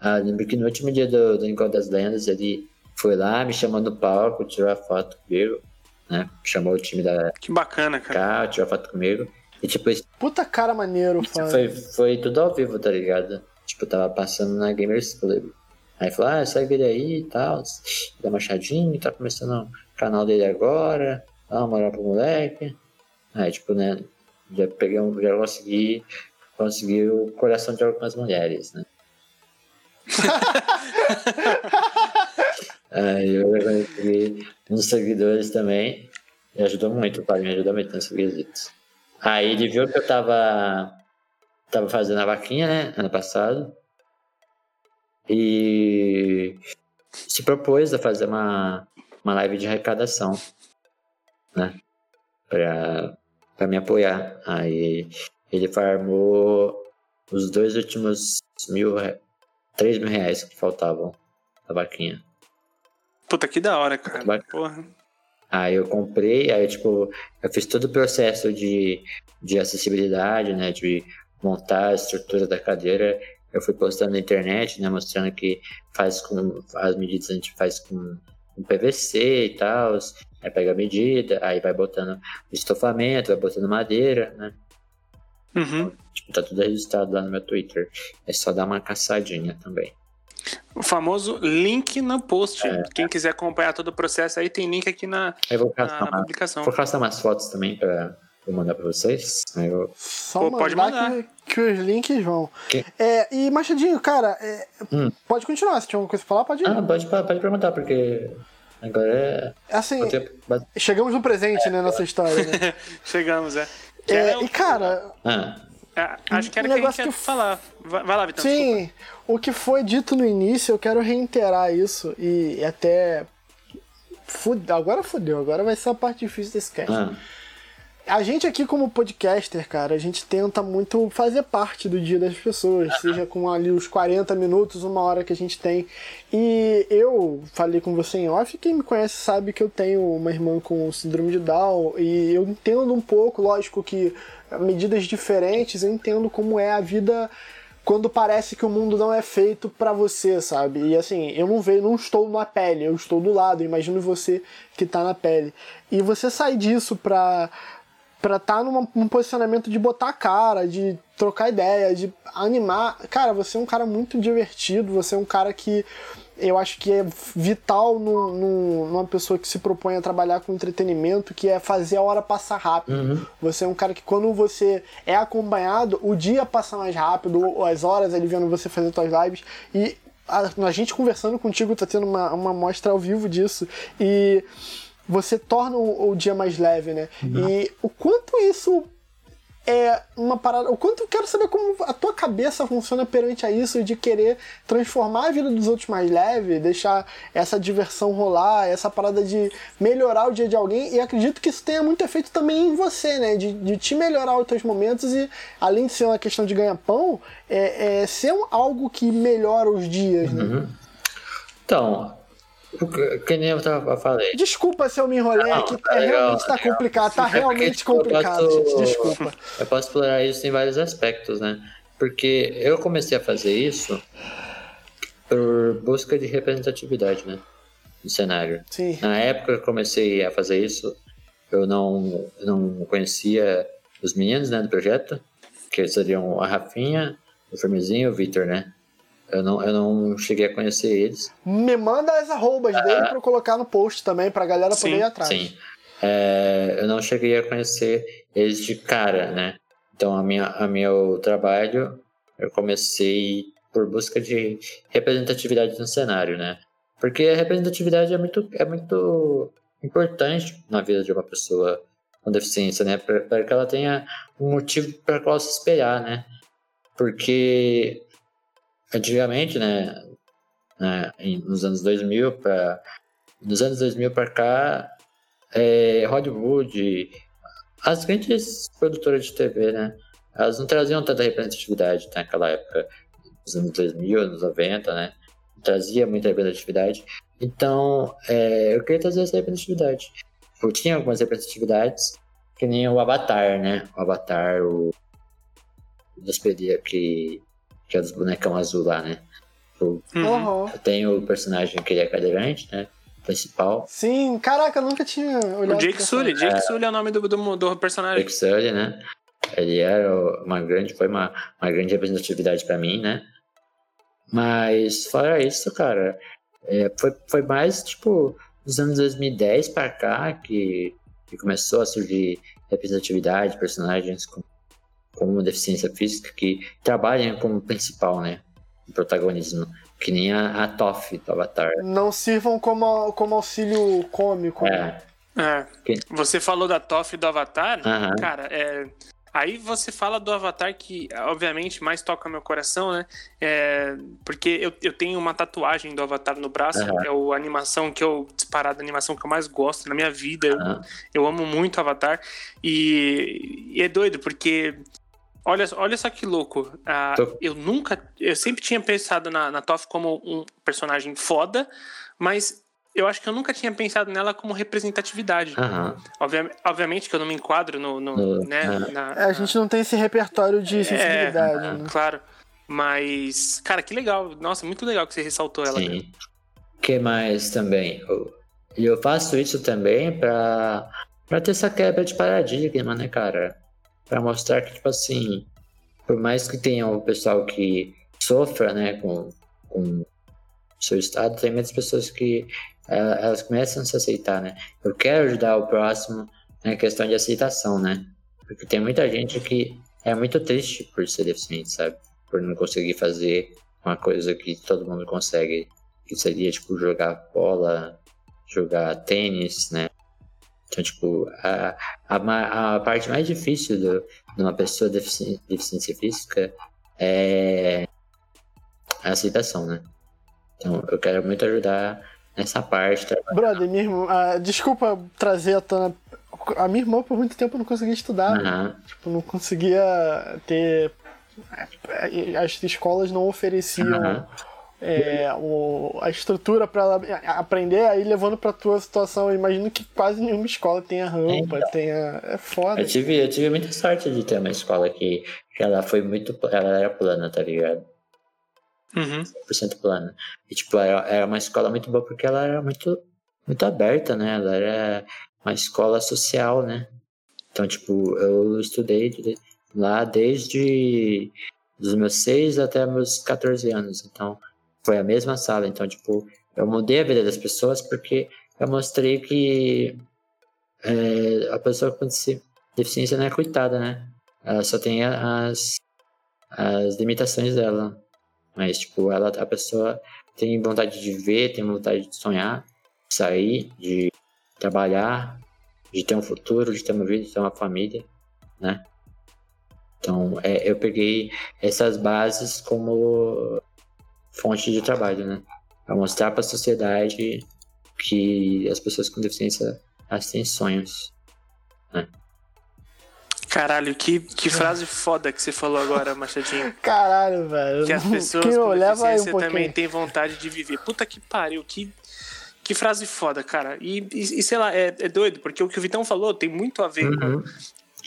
C: Ah, lembro que no último dia do, do Encontro das Lendas, ele foi lá, me chamou no palco, tirou a foto comigo, né? Chamou o time da
B: Que bacana, cara.
C: SK, tirou a foto comigo. E tipo,
A: Puta cara maneiro, fala.
C: foi, foi tudo ao vivo, tá ligado? Tipo, tava passando na Gamers Club. Aí falou, ah, segue ele aí e tal. Dá uma chadinha, tá começando o canal dele agora. Dá uma moral pro moleque. Aí, tipo, né? Já peguei um, já consegui, consegui o coração de algumas mulheres, né? Aí eu consegui uns seguidores também. E ajudou muito, o pai me ajudou muito nesses quesitos. Aí ele viu que eu tava, tava fazendo a vaquinha, né? Ano passado. E se propôs a fazer uma, uma live de arrecadação, né? Pra, pra me apoiar. Aí ele farmou os dois últimos mil, três mil reais que faltavam da vaquinha.
B: Puta, que da hora, cara. Porra.
C: Aí eu comprei, aí tipo, eu fiz todo o processo de, de acessibilidade, né? De montar a estrutura da cadeira. Eu fui postando na internet, né? Mostrando que faz com as medidas a gente faz com, com PVC e tal. Aí pega a medida, aí vai botando estofamento, vai botando madeira, né?
B: Uhum.
C: Tipo, tá tudo registrado lá no meu Twitter. É só dar uma caçadinha também.
B: O famoso link no post.
C: É.
B: Quem quiser acompanhar todo o processo aí, tem link aqui na,
C: Aí vou
B: na,
C: caçar,
B: na
C: uma,
B: publicação.
C: vou caçar umas fotos também pra, Vou mandar pra vocês. Aí eu...
A: Só
B: Pô,
A: mandar,
B: pode mandar.
A: Que, que os links vão. É, e Machadinho, cara, é,
C: Hum.
A: pode continuar. Se tiver alguma coisa pra falar, pode ir.
C: Ah, pode, pode perguntar, porque agora é.
A: assim, chegamos no presente, né, nessa história, né?
B: Chegamos, é.
A: É,
B: o-
A: e, cara,
C: Ah,
B: é, acho que era o que a gente ia
A: que-
B: falar. Vai, lá, Vitão. desculpa.
A: sim, o que foi dito no início, eu quero reiterar isso. E até. Fude- agora fudeu, agora vai ser a parte difícil desse cast.
C: ah,
A: A gente aqui como podcaster, cara, a gente tenta muito fazer parte do dia das pessoas, seja com ali os 40 minutos, uma hora que a gente tem. E eu falei com você em off, quem me conhece sabe que eu tenho uma irmã com síndrome de Down e eu entendo um pouco, lógico que a medidas diferentes, eu entendo como é a vida quando parece que o mundo não é feito pra você, sabe? E assim, eu não vejo, não estou na pele, eu estou do lado, imagino você que tá na pele. E você sai disso pra pra estar numa- num posicionamento de botar a cara, de trocar ideia, de animar. Cara, você é um cara muito divertido, você é um cara que eu acho que é vital num- num- numa pessoa que se propõe a trabalhar com entretenimento, que é fazer a hora passar rápido. Você é um cara que quando você é acompanhado, o dia passa mais rápido, ou as horas ali vendo você fazer suas lives. E a, a gente conversando contigo tá tendo uma, uma mostra ao vivo disso. E você torna o, o dia mais leve, né? E o quanto isso é uma parada. O quanto eu quero saber como a tua cabeça funciona perante a isso de querer transformar a vida dos outros mais leve, deixar essa diversão rolar, essa parada de melhorar o dia de alguém. E acredito que isso tenha muito efeito também em você, né? De, de te melhorar os teus momentos e, além de ser uma questão de ganhar-pão, é, é ser um- algo que melhora os dias, né?
C: Então, o que, nem eu tava, falei.
A: Desculpa se eu me enrolei
C: Não,
A: aqui,
C: tá
A: é,
C: legal,
A: realmente tá
C: legal.
A: complicado, tá
C: É porque,
A: realmente
C: eu
A: complicado,
C: posso-
A: gente, desculpa.
C: Eu posso explorar isso em vários aspectos, né? Porque eu comecei a fazer isso por busca de representatividade, né? No cenário.
A: Sim.
C: Na época que eu comecei a fazer isso, eu não, não conhecia os meninos né, do projeto, que seriam a Rafinha, o Firmezinho e o Victor, né? Eu não, eu não cheguei a conhecer eles.
A: Me manda as arrobas dele pra eu colocar no post também, pra galera
B: Sim,
A: poder ir atrás.
C: Sim. É, eu não cheguei a conhecer eles de cara, né? Então, a minha, a meu trabalho, eu comecei por busca de representatividade no cenário, né? Porque a representatividade é muito, é muito importante na vida de uma pessoa com deficiência, né? Para que ela tenha um motivo para qual se espelhar, né? Porque antigamente, né, né, nos anos 2000 para nos anos 2000 para cá, é, Hollywood, as grandes produtoras de TV, né, elas não traziam tanta representatividade naquela época, nos anos 2000, anos 90, né, trazia muita representatividade. Então, é, eu queria trazer essa representatividade. Eu tinha algumas representatividades, que nem o Avatar, né, o Avatar, o dos PD que, que é dos bonecão azul lá, né. O-
B: Uhum.
A: Uhum.
C: tem o personagem que ele é cadeirante, né? Principal.
A: Sim, caraca, eu nunca tinha olhado.
B: O Jake Sully. Jake Sully é o nome do, do, do personagem.
C: Rick Sully, né? Ele era uma grande, foi uma, uma grande representatividade pra mim, né? Mas fora isso, cara, é, foi, foi mais tipo nos anos 2010 pra cá que, que começou a surgir representatividade, personagens com, com uma deficiência física que trabalham como principal, né? O protagonismo. Que nem a, a Toph do Avatar.
A: Não sirvam como, como auxílio cômico. né?
C: É.
B: É. Você falou da Toff e do Avatar. Cara, é. Aí você fala do Avatar que, obviamente, mais toca meu coração, né? É, porque eu, eu tenho uma tatuagem do Avatar no braço,
C: Aham.
B: é o- a animação que eu, disparada, a animação que eu mais gosto na minha vida. Eu,
C: Aham.
B: eu amo muito Avatar. E, e é doido, porque. Olha, olha só que louco. Ah,
C: Tô-
B: eu nunca. Eu sempre tinha pensado na, na Toph como um personagem foda, mas eu acho que eu nunca tinha pensado nela como representatividade. Obvia- obviamente que eu não me enquadro no. no- né, na-
A: É, a gente não tem esse repertório de sensibilidade,
B: é,
A: né?
B: Claro. Mas, cara, que legal. Nossa, muito legal que você ressaltou ela.
C: Sim. O que mais também? Eu- E eu faço isso também pra, pra ter essa quebra de paradigma, né, cara? Pra mostrar que, tipo assim, por mais que tenha o pessoal que sofra, né, com, com seu estado, tem muitas pessoas que eh, elas começam a se aceitar, né? Eu quero ajudar o próximo na questão de aceitação, né? Porque tem muita gente que é muito triste por ser deficiente, sabe? Por não conseguir fazer uma coisa que todo mundo consegue, que seria, tipo, jogar bola, jogar tênis, né? Então, tipo, a, a, a parte mais difícil do, de uma pessoa defici, deficiência física é a aceitação, né? Então, eu quero muito ajudar nessa parte.
A: Brother, minha irmã, uh, desculpa trazer a tona. A minha irmã, por muito tempo, não conseguia estudar.
C: Uhum.
A: Tipo, não conseguia ter. As escolas não ofereciam. Uhum é, o, a estrutura para ela aprender, aí levando para tua situação. Eu imagino que quase nenhuma escola tenha rampa, então, tenha. É foda.
C: Eu tive, eu tive muita sorte de ter uma escola que, que ela foi muito. Ela era plana, tá ligado?
B: Uhum.
C: 100% plana. E, tipo, era, era uma escola muito boa porque ela era muito, muito aberta, né? Ela era uma escola social, né? Então, tipo, eu estudei lá desde dos meus 6 até meus 14 anos. Então, foi a mesma sala. Então, tipo, eu mudei a vida das pessoas porque eu mostrei que é, a pessoa com deficiência não é coitada, né? Ela só tem as, as limitações dela. Mas, tipo, ela, a pessoa tem vontade de ver, tem vontade de sonhar, de sair, de trabalhar, de ter um futuro, de ter uma vida, de ter uma família, né? Então, é, eu peguei essas bases como fonte de trabalho, né? Para mostrar para a sociedade que as pessoas com deficiência elas têm sonhos, né?
B: Caralho, que, que frase foda que você falou agora, Machadinho.
A: Caralho, velho.
B: Que as pessoas Quem com deficiência um também têm vontade de viver. Puta que pariu, que, que frase foda, cara. E, e, e sei lá, é, é, doido, porque o que o Vitão falou tem muito a ver uhum.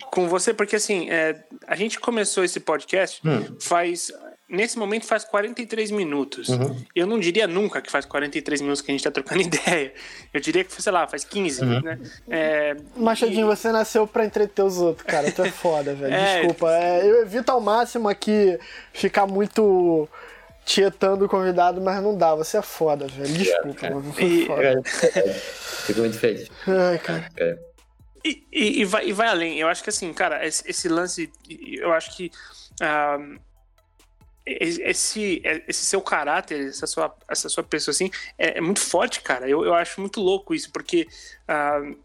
B: com, com você, porque assim, é, a gente começou esse podcast uhum. faz nesse momento faz 43 minutos. Uhum. Eu não diria nunca que faz 43 minutos que a gente tá trocando ideia. Eu diria que, sei lá, faz 15, uhum. né? É,
A: Machadinho, e... você nasceu pra entreter os outros, cara. Tu é foda, velho. É... Desculpa. É, eu evito ao máximo aqui ficar muito tietando o convidado, mas não dá. Você é foda, velho. Desculpa, é, mano. E... Foda.
C: Fico muito feliz.
A: Ai, cara.
B: É. E, e, e, vai, e vai além. Eu acho que assim, cara, esse, esse lance, eu acho que. Uh, esse, esse seu caráter, essa sua, essa sua pessoa assim, é, é muito forte, cara. Eu, eu acho muito louco isso, porque uh,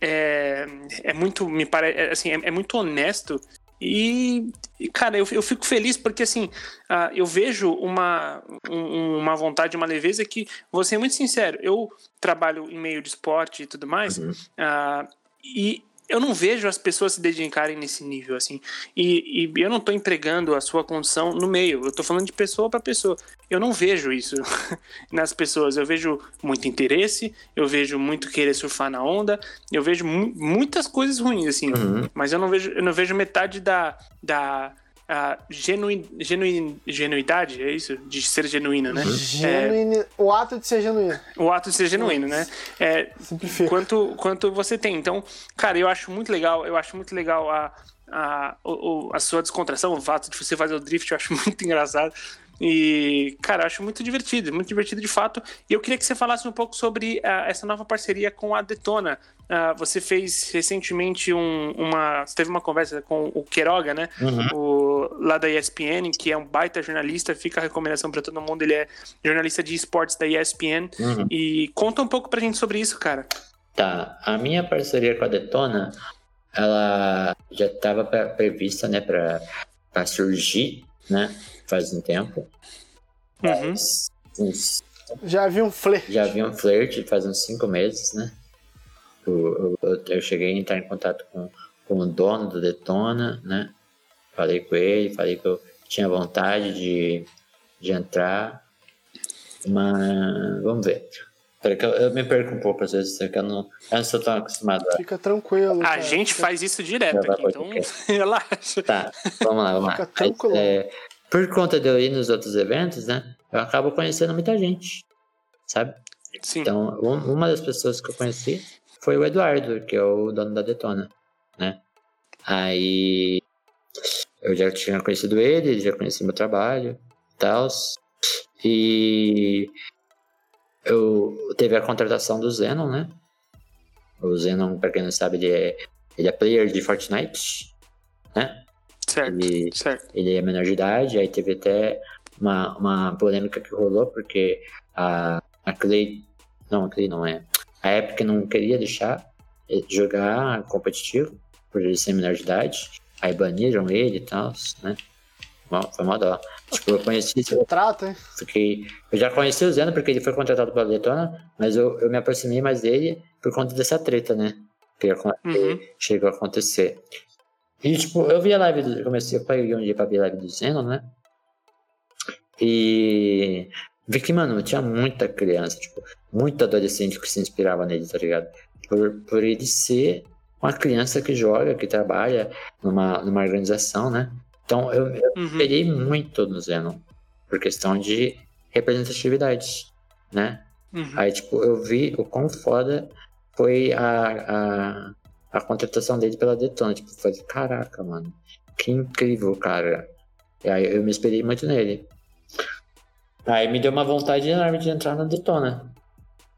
B: é, é muito, me parece, é, assim, é, é, muito honesto. E, cara, eu, eu fico feliz porque, assim, uh, eu vejo uma, um, uma vontade, uma leveza que, vou ser muito sincero, eu trabalho em meio de esporte e tudo mais, uhum. uh, e eu não vejo as pessoas se dedicarem nesse nível, assim. E, e eu não estou empregando a sua condição no meio. Eu estou falando de pessoa para pessoa. Eu não vejo isso nas pessoas. Eu vejo muito interesse, eu vejo muito querer surfar na onda, eu vejo mu muitas coisas ruins, assim. Uhum. Mas eu não vejo, eu não vejo metade da, da a genuin, genuin, genuidade, é isso? De ser genuíno, né?
A: É, o ato de ser genuíno.
B: O ato de ser genuíno, né? É, quanto, quanto você tem. Então, cara, eu acho muito legal, eu acho muito legal a, a, a, a sua descontração, o fato de você fazer o drift, eu acho muito engraçado. E, cara, eu acho muito divertido, muito divertido de fato. E eu queria que você falasse um pouco sobre uh, essa nova parceria com a Detona. Uh, você fez recentemente um, uma. Você teve uma conversa com o Queiroga, né? Uhum. O, lá da ESPN, que é um baita jornalista. Fica a recomendação para todo mundo. Ele é jornalista de esportes da ESPN. Uhum. E conta um pouco pra gente sobre isso, cara.
C: Tá. A minha parceria com a Detona, ela já estava prevista, né, pra, pra surgir, né? faz um tempo.
B: Uhum.
C: uns,
A: já havia um flerte.
C: Já havia um flerte faz uns cinco meses, né? Eu, eu, eu, cheguei a entrar em contato com, com o dono do Detona, né? Falei com ele, falei que eu tinha vontade de, de entrar. Mas vamos ver. Peraí que eu, eu, me perco um pouco às vezes, porque eu não, eu não sou tão acostumado a...
A: Fica tranquilo.
B: A gente faz isso direto aqui, então relaxa.
C: Tá, vamos lá, vamos lá. Fica tranquilo. Mas, é, por conta de eu ir nos outros eventos, né? Eu acabo conhecendo muita gente, sabe?
B: Sim.
C: Então, uma das pessoas que eu conheci foi o Eduardo, que é o dono da Detona, né? Aí eu já tinha conhecido ele, já conheci meu trabalho e tal. E eu teve a contratação do Zenon, né? O Zenon, pra quem não sabe, ele é, ele é player de Fortnite, né?
B: Certo,
C: Ele,
B: certo.
C: ele é menor de idade, aí teve até uma, uma polêmica que rolou, porque a, a Clay. Não, a Clay não é. A Epic não queria deixar jogar competitivo, por ele ser menor de idade. Aí baniram ele e tal, né? Bom, foi uma dó. Tipo, eu conheci.
A: Trato, hein?
C: Fiquei, eu já conheci o Zeno porque ele foi contratado pela Detona, mas eu, eu me aproximei mais dele por conta dessa treta, né? Que
B: Uhum.
C: chegou a acontecer. E, tipo, eu vi a live do. eu Comecei, eu peguei um dia pra ver a live do Zeno, né? E. Vi que, mano, tinha muita criança, tipo, muito adolescente que se inspirava nele, tá ligado? Por, por ele ser uma criança que joga, que trabalha numa, numa organização, né? Então, eu, eu
B: Uhum.
C: esperei muito no Zeno, por questão de representatividade, né?
B: Uhum.
C: Aí, tipo, eu vi o quão foda foi a, a, a contratação dele pela Detona. Tipo, eu falei, caraca, mano, que incrível, cara. E aí eu me esperei muito nele. Aí me deu uma vontade enorme de entrar na Detona.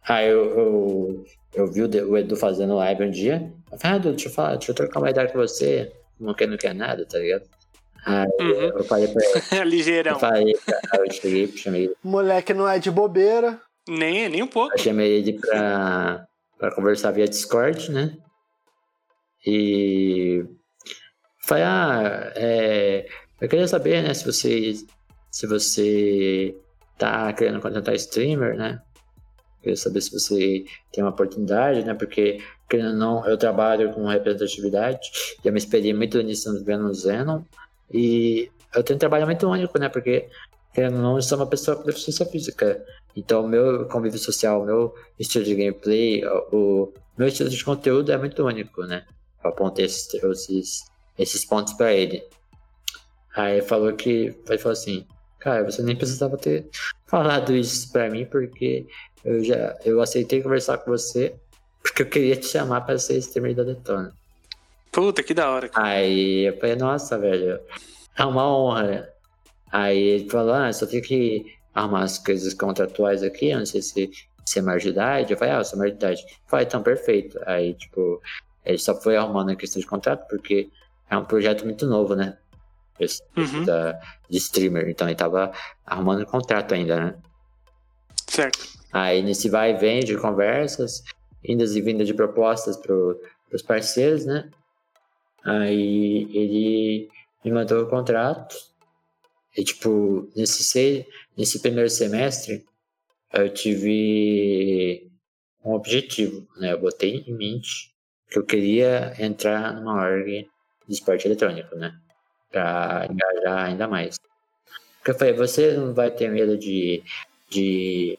C: Aí eu, eu, eu vi o Edu fazendo live um dia. Eu falei, ah, Edu, deixa eu falar, deixa eu trocar uma ideia com você. Não quer, não quer nada, tá ligado? Aí
B: Uhum.
C: eu falei pra ele,
B: Ligeirão.
C: eu falei, pra- eu cheguei, chamei
A: Moleque não é de bobeira.
B: Nem, nem um pouco.
C: Eu chamei ele pra, pra conversar via Discord, né? E falei, ah, é, eu queria saber, né, se você, se você tá querendo contratar streamer, né? Queria saber se você tem uma oportunidade, né? Porque, querendo ou não, eu trabalho com representatividade e eu me espelhei muito nisso vendo o Zenon. E eu tenho um trabalho muito único, né? Porque, ou não, eu sou uma pessoa com deficiência física. Então, o meu convívio social, o meu estilo de gameplay, o, meu estilo de conteúdo é muito único, né? Eu apontei esses, esses, esses pontos pra ele. Aí ele falou que. Ele falou assim: Cara, você nem precisava ter falado isso pra mim, porque eu já eu aceitei conversar com você, porque eu queria te chamar pra ser streamer da Detona.
B: Puta, que da hora. cara.
C: Aí eu falei, nossa, velho, é uma honra. Aí ele falou, ah, só tem que arrumar as coisas contratuais aqui, eu não sei se você é maior de idade. Eu falei, ah, eu sou maior de idade. Eu falei, então, perfeito. Aí, tipo, ele só foi arrumando a questão de contrato, porque é um projeto muito novo, né? Esse
B: Uhum.
C: da, de streamer. Então ele tava arrumando o contrato ainda, né?
B: Certo.
C: Aí nesse vai e vem de conversas, indas e vindas de propostas pro, pros parceiros, né? Aí ele me mandou o contrato. E tipo, nesse, seis, nesse primeiro semestre, eu tive um objetivo, né? Eu botei em mente que eu queria entrar numa org de esporte eletrônico, né? Pra engajar ainda mais. Porque eu falei, você não vai ter medo de, de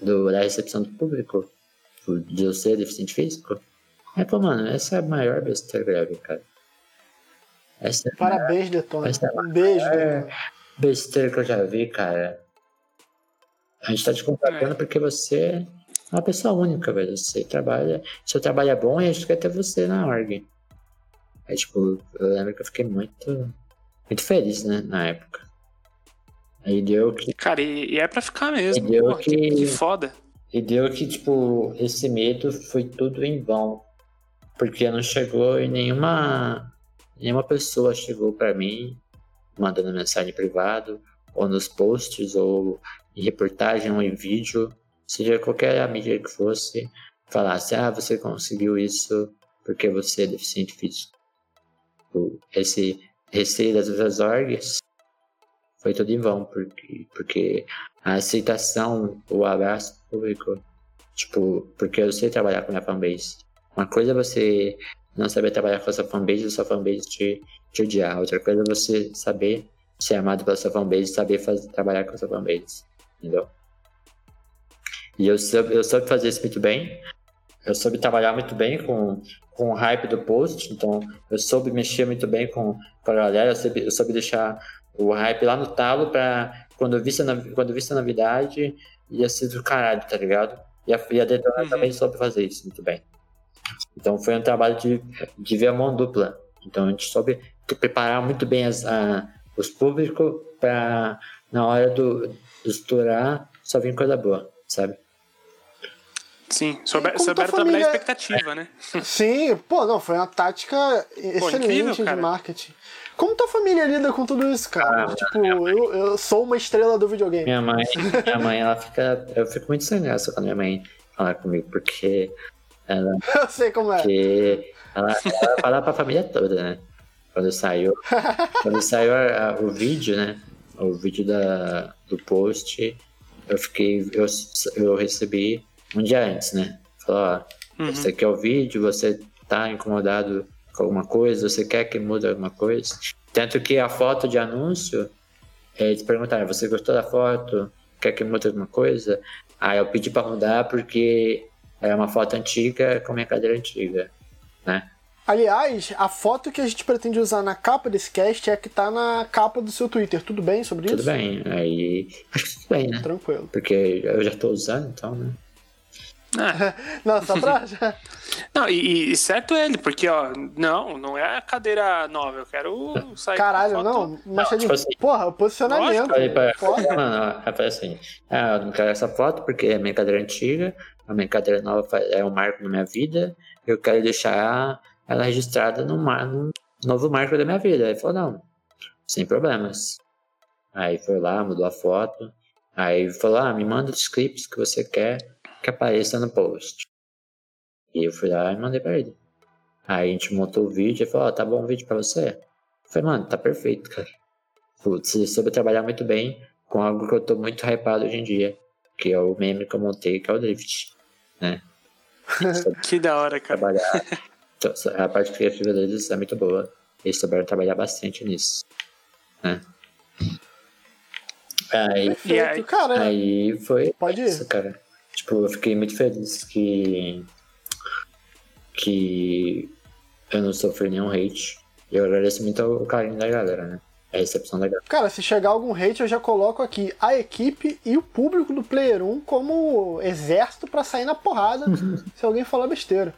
C: do, da recepção do público, de eu ser deficiente físico. É, pô, mano, essa é a maior besteira grave, cara. Essa é
A: Parabéns, Detona. Um beijo,
C: É.
A: Detona.
C: besteira que eu já vi, cara. A gente tá te contratando porque você é uma pessoa única, velho. Você trabalha, seu trabalho é bom e a gente quer ter você na org. Aí, tipo, eu lembro que eu fiquei muito, muito feliz, né, na época. Aí deu que
B: Cara, e, e é pra ficar mesmo.
C: Entendeu
B: Porra, que...
C: que-
B: que foda.
C: E deu que, tipo, esse medo foi tudo em vão. Porque não chegou em nenhuma. Nenhuma pessoa chegou pra mim mandando mensagem privado, ou nos posts, ou em reportagem, ou em vídeo, seja qualquer a mídia que fosse, falasse: ah, você conseguiu isso porque você é deficiente físico. Esse receio das outras orgs foi tudo em vão, porque, porque a aceitação, o abraço público, tipo, porque eu sei trabalhar com minha fanbase. Uma coisa é você não saber trabalhar com a sua fanbase e a sua fanbase te, te odiar. Outra coisa é você saber ser amado pela sua fanbase e saber fazer, trabalhar com a sua fanbase. Entendeu? E eu soube, eu soube fazer isso muito bem. Eu soube trabalhar muito bem com, com o hype do post. Então, eu soube mexer muito bem com, com a galera. Eu soube, eu soube deixar o hype lá no talo pra quando eu visse a, novi- quando eu visse a novidade ia ser do caralho, tá ligado? E a, e a Detona
B: Uhum.
C: também soube fazer isso muito bem. Então foi um trabalho de, de ver a mão dupla. Então a gente soube preparar muito bem as, a, os públicos para na hora do, do estourar só vir coisa boa, sabe?
B: Sim, souber, souberam trabalhar
A: família-
B: a expectativa, né?
A: Sim, pô, não, foi uma tática excelente
B: incrível,
A: de
B: cara.
A: marketing. Como tua família lida com tudo isso, cara?
C: Ah,
A: tipo, eu, eu sou uma estrela do videogame.
C: Minha mãe, minha mãe, ela fica. Eu fico muito sem graça quando minha mãe fala comigo, porque ela,
A: Eu sei como é.
C: porque ela, ela fala pra família toda, né? Quando saiu, quando saiu a- a- o vídeo, né? O vídeo da, do post, eu fiquei. Eu, eu recebi um dia antes, né? Falou, ó,
B: Uhum.
C: esse aqui é o vídeo, você tá incomodado com alguma coisa, você quer que mude alguma coisa. Tanto que a foto de anúncio, eh, eles perguntaram, você gostou da foto? Quer que mude alguma coisa? Aí eu pedi pra mudar porque era uma foto antiga com minha cadeira antiga, né?
A: Aliás, a foto que a gente pretende usar na capa desse cast é a que tá na capa do seu Twitter. Tudo bem sobre
C: Tudo
A: isso?
C: bem, aí acho que tudo bem, né?
A: Tranquilo.
C: Porque eu já tô usando, então, né?
B: Ah,
A: Não, só pra. já-
B: não, e, e certo ele, porque, ó, não, não é a cadeira nova, eu quero sair
A: Caralho,
B: com a foto.
A: não. Mas,
C: Não, tipo assim,
A: porra, o posicionamento.
B: lógico,
A: Foda.
C: mano, eu falei assim, ah, eu não quero essa foto porque é minha cadeira antiga, a minha cadeira nova é um marco na minha vida, eu quero deixar ela registrada num novo marco da minha vida. Aí ele falou, não, sem problemas. Aí foi lá, mudou a foto, aí falou, ah, me manda os clipes que você quer que apareça no post. E eu fui lá e mandei pra ele. Aí a gente montou o vídeo e falou, ó, tá bom o vídeo pra você? Eu falei, mano, tá perfeito, cara. Putz, você soube trabalhar muito bem com algo que eu tô muito hypado hoje em dia, que é o meme que eu montei, que é o Drift, né?
B: Que da hora, cara.
C: trabalhar, então, a parte criativa deles é muito boa, eles souberam trabalhar bastante nisso, né? Aí,
A: Perfeito.
B: E aí-
A: Cara,
C: aí foi
A: Pode ir.
C: isso, cara. Tipo, eu fiquei muito feliz que que eu não sofri nenhum hate. E eu agradeço muito o carinho da galera, né? A recepção da galera.
A: Cara, se chegar algum hate, eu já coloco aqui a equipe e o público do Player 1 como exército pra sair na porrada se alguém falar besteira.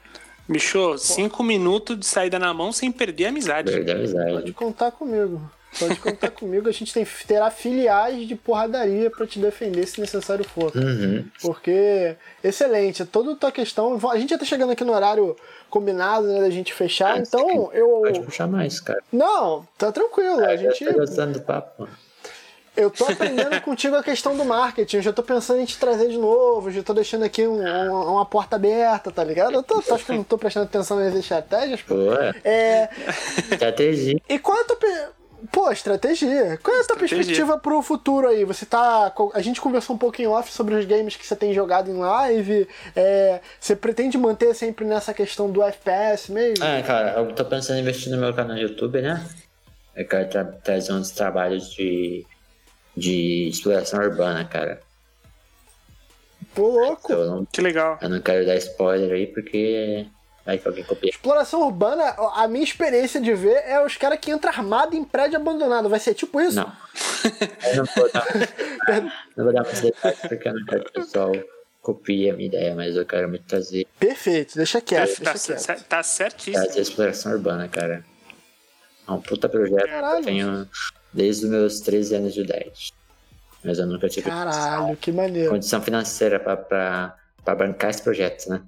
B: Bicho, cinco minutos de saída na mão sem perder a amizade.
C: Perder a amizade.
A: Pode contar comigo. Pode contar comigo. A gente tem, terá filiais de porradaria pra te defender se necessário for.
C: Uhum.
A: Porque, excelente. Toda a tua questão. A gente já tá chegando aqui no horário combinado, né, da gente fechar.
C: Ah,
A: Então, eu.
C: Pode puxar mais, cara.
A: Não, tá tranquilo. A
C: Eu
A: gente.
C: tô gostando do papo, mano.
A: Eu tô aprendendo contigo a questão do marketing, eu já tô pensando em te trazer de novo, já tô deixando aqui um- um- uma porta aberta, tá ligado? Eu tô, tu acha que eu não tô prestando atenção nas estratégias, pô?
C: Pô, é.
A: É,
C: Estratégia.
A: e qual é a tua. Pô, estratégia. Qual é a tua
B: Estratégia.
A: perspectiva pro futuro aí? Você tá. A gente conversou um pouquinho off sobre os games que você tem jogado em live. é, você pretende manter sempre nessa questão do FPS mesmo?
C: Ah, cara, eu tô pensando em investir no meu canal no YouTube, né? Eu quero tra trazer uns trabalhos de, de exploração urbana, cara.
A: Pô, louco.
C: Eu não,
B: Que legal.
C: eu não quero dar spoiler aí porque vai que alguém copia.
A: Exploração urbana, a minha experiência de ver é os caras que entram armado em prédio abandonado. Vai ser tipo isso?
C: Não. Eu não vou dar, não vou dar mais detalhes porque eu não quero que o pessoal copie a minha ideia, mas eu quero muito trazer,
A: Perfeito, deixa
B: Tá,
A: quieto,
B: tá,
A: deixa quieto.
B: cer- tá certíssimo.
C: trazer exploração urbana, cara. É um puta projeto que
A: Caralho.
C: eu tenho desde os meus 13 anos de idade. Mas eu nunca tive
A: Caralho, que maneiro.
C: condição financeira pra, pra, pra bancar esse projeto, né?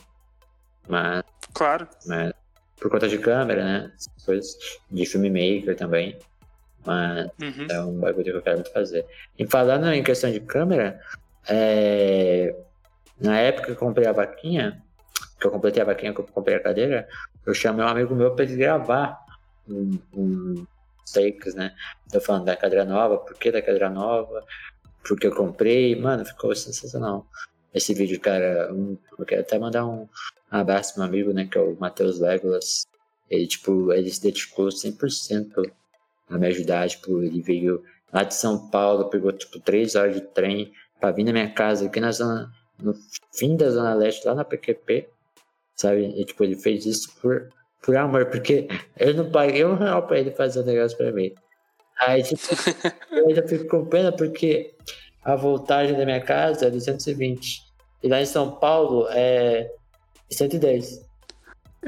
C: Mas,
B: Claro.
C: mas por conta de câmera, né? Coisas de filmmaker também. Mas
B: Uhum.
C: é um bagulho que eu quero muito fazer. E falando em questão de câmera, é, na época que eu comprei a vaquinha, que eu completei a vaquinha, que eu comprei a cadeira, eu chamei um amigo meu pra ele gravar um, um takes, né? Eu falando da cadeira nova, por que da cadeira nova, porque eu comprei, mano, ficou sensacional. Esse vídeo, cara, um- eu quero até mandar um abraço meu amigo, né, que é o Matheus Legolas. Ele, tipo, ele se dedicou 100% a me ajudar, tipo, ele veio lá de São Paulo, pegou, tipo, três horas de trem pra vir na minha casa aqui na zona, no fim da Zona Leste, lá na PQP, sabe? E, tipo, ele fez isso por, por amor, porque eu não paguei um real pra ele fazer o negócio pra mim. Aí, tipo, eu ainda fico com pena porque a voltagem da minha casa é 220. E lá em São Paulo é 110.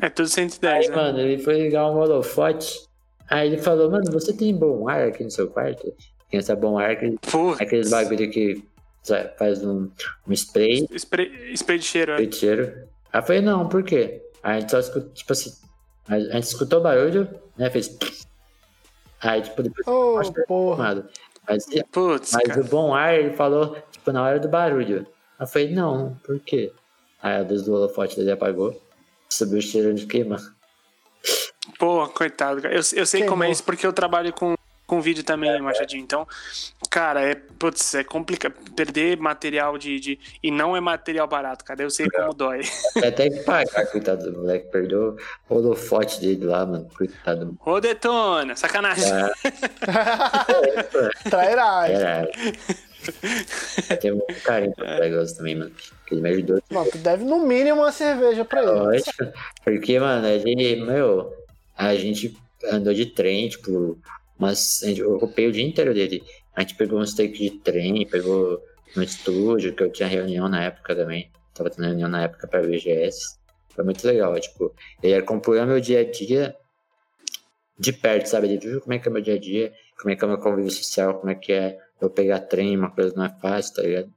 B: É tudo 110,
C: Aí,
B: né?
C: mano, ele foi ligar um holofote. Aí ele falou, mano, você tem bom ar aqui no seu quarto? Tem essa bom ar, aquele-
B: Porra.
C: aqueles bagulho que faz um, um spray.
B: Spray, spray de cheiro,
C: spray de cheiro. Aí eu falei, não, por quê? Aí a gente só escutou, tipo assim, a gente escutou o barulho, né? Fez. Aí, tipo, depois.
A: Oh, porra.
C: Mas, Puts, mas o bom ar, ele falou, tipo, na hora do barulho. Aí eu falei, não, por quê? Aí a luz do holofote dele apagou, subiu o cheiro de queima.
B: Pô, coitado. Eu, eu sei Queimou. como é isso porque eu trabalho com com vídeo também, é, Machadinho. Então, cara, é, putz, é complicado. Perder material de, de. E não é material barato, cara. Eu sei não. como dói.
C: É até que pagar, coitado do moleque. Perdeu o holofote dele lá, mano. Coitado.
B: Ô, Detona, sacanagem. É.
A: Trairagem.
C: Eu tenho muito carinho pro negócio também, mano. Que ele me ajudou.
A: Não, tu deve no mínimo uma cerveja pra ele.
C: Lógico. Porque, mano, ele, meu, a gente andou de trem, tipo, mas eu ocupei o dia inteiro dele. A gente pegou uns takes de trem, pegou no estúdio, que eu tinha reunião na época também. Tava tendo reunião na época pra VGS. Foi muito legal, tipo, ele acompanhou meu dia a dia de perto, sabe? Ele viu como é que é meu dia a dia, como é que é o meu convívio social, como é que é eu pegar trem, uma coisa não é fácil, tá ligado?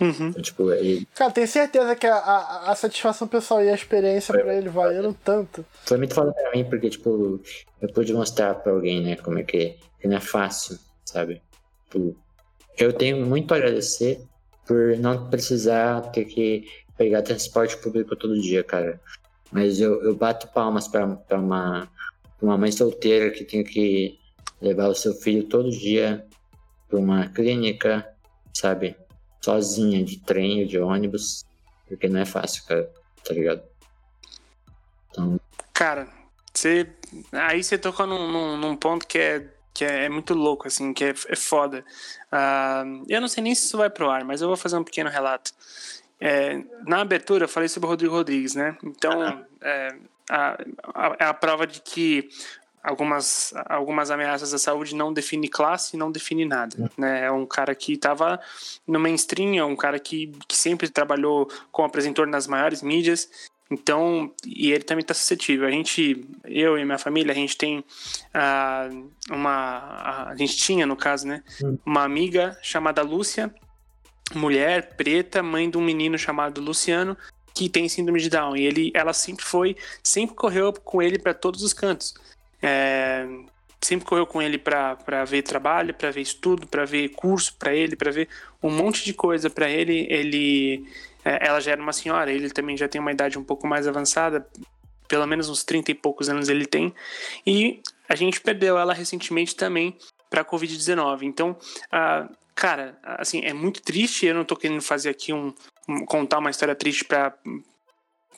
B: Uhum. Então,
A: tipo, ele... Cara, tenho certeza que a, a, a, satisfação pessoal e a experiência foi, pra ele valeram tanto.
C: Foi muito foda pra mim, porque, tipo, eu pude mostrar pra alguém, né, como é que, que não é fácil, sabe? Tipo, eu tenho muito a agradecer por não precisar ter que pegar transporte público todo dia, cara. Mas eu, eu bato palmas pra, pra uma, uma mãe solteira que tem que levar o seu filho todo dia pra uma clínica, sabe? sozinha de trem ou de ônibus, porque não é fácil, cara, tá ligado?
B: Então... Cara, você. Aí você tocou num, num, num, ponto que é, que é, muito louco, assim, que é, é foda. Uh, eu não sei nem se isso vai pro ar, mas eu vou fazer um pequeno relato. É, na abertura eu falei sobre o Rodrigo Rodrigues, né? Então, é, a, a, é a prova de que algumas, algumas ameaças à saúde não define classe, não define nada. Hum. Né? É um cara que estava no mainstream, é um cara que, que sempre trabalhou como apresentor nas maiores mídias. Então, e ele também está suscetível. A gente, eu e minha família, a gente tem uh, uma. A gente tinha, no caso, né? Hum. Uma amiga chamada Lúcia, mulher preta, mãe de um menino chamado Luciano, que tem síndrome de Down. E ele, ela sempre foi, sempre correu com ele para todos os cantos. É, sempre correu com ele para ver trabalho, para ver estudo, para ver curso para ele, para ver um monte de coisa para ele. Ele, é, ela já era uma senhora, ele também já tem uma idade um pouco mais avançada, pelo menos uns 30 e poucos anos ele tem. E a gente perdeu ela recentemente também para Covid-19. Então, cara, assim, é muito triste. Eu não tô querendo fazer aqui um, um contar uma história triste para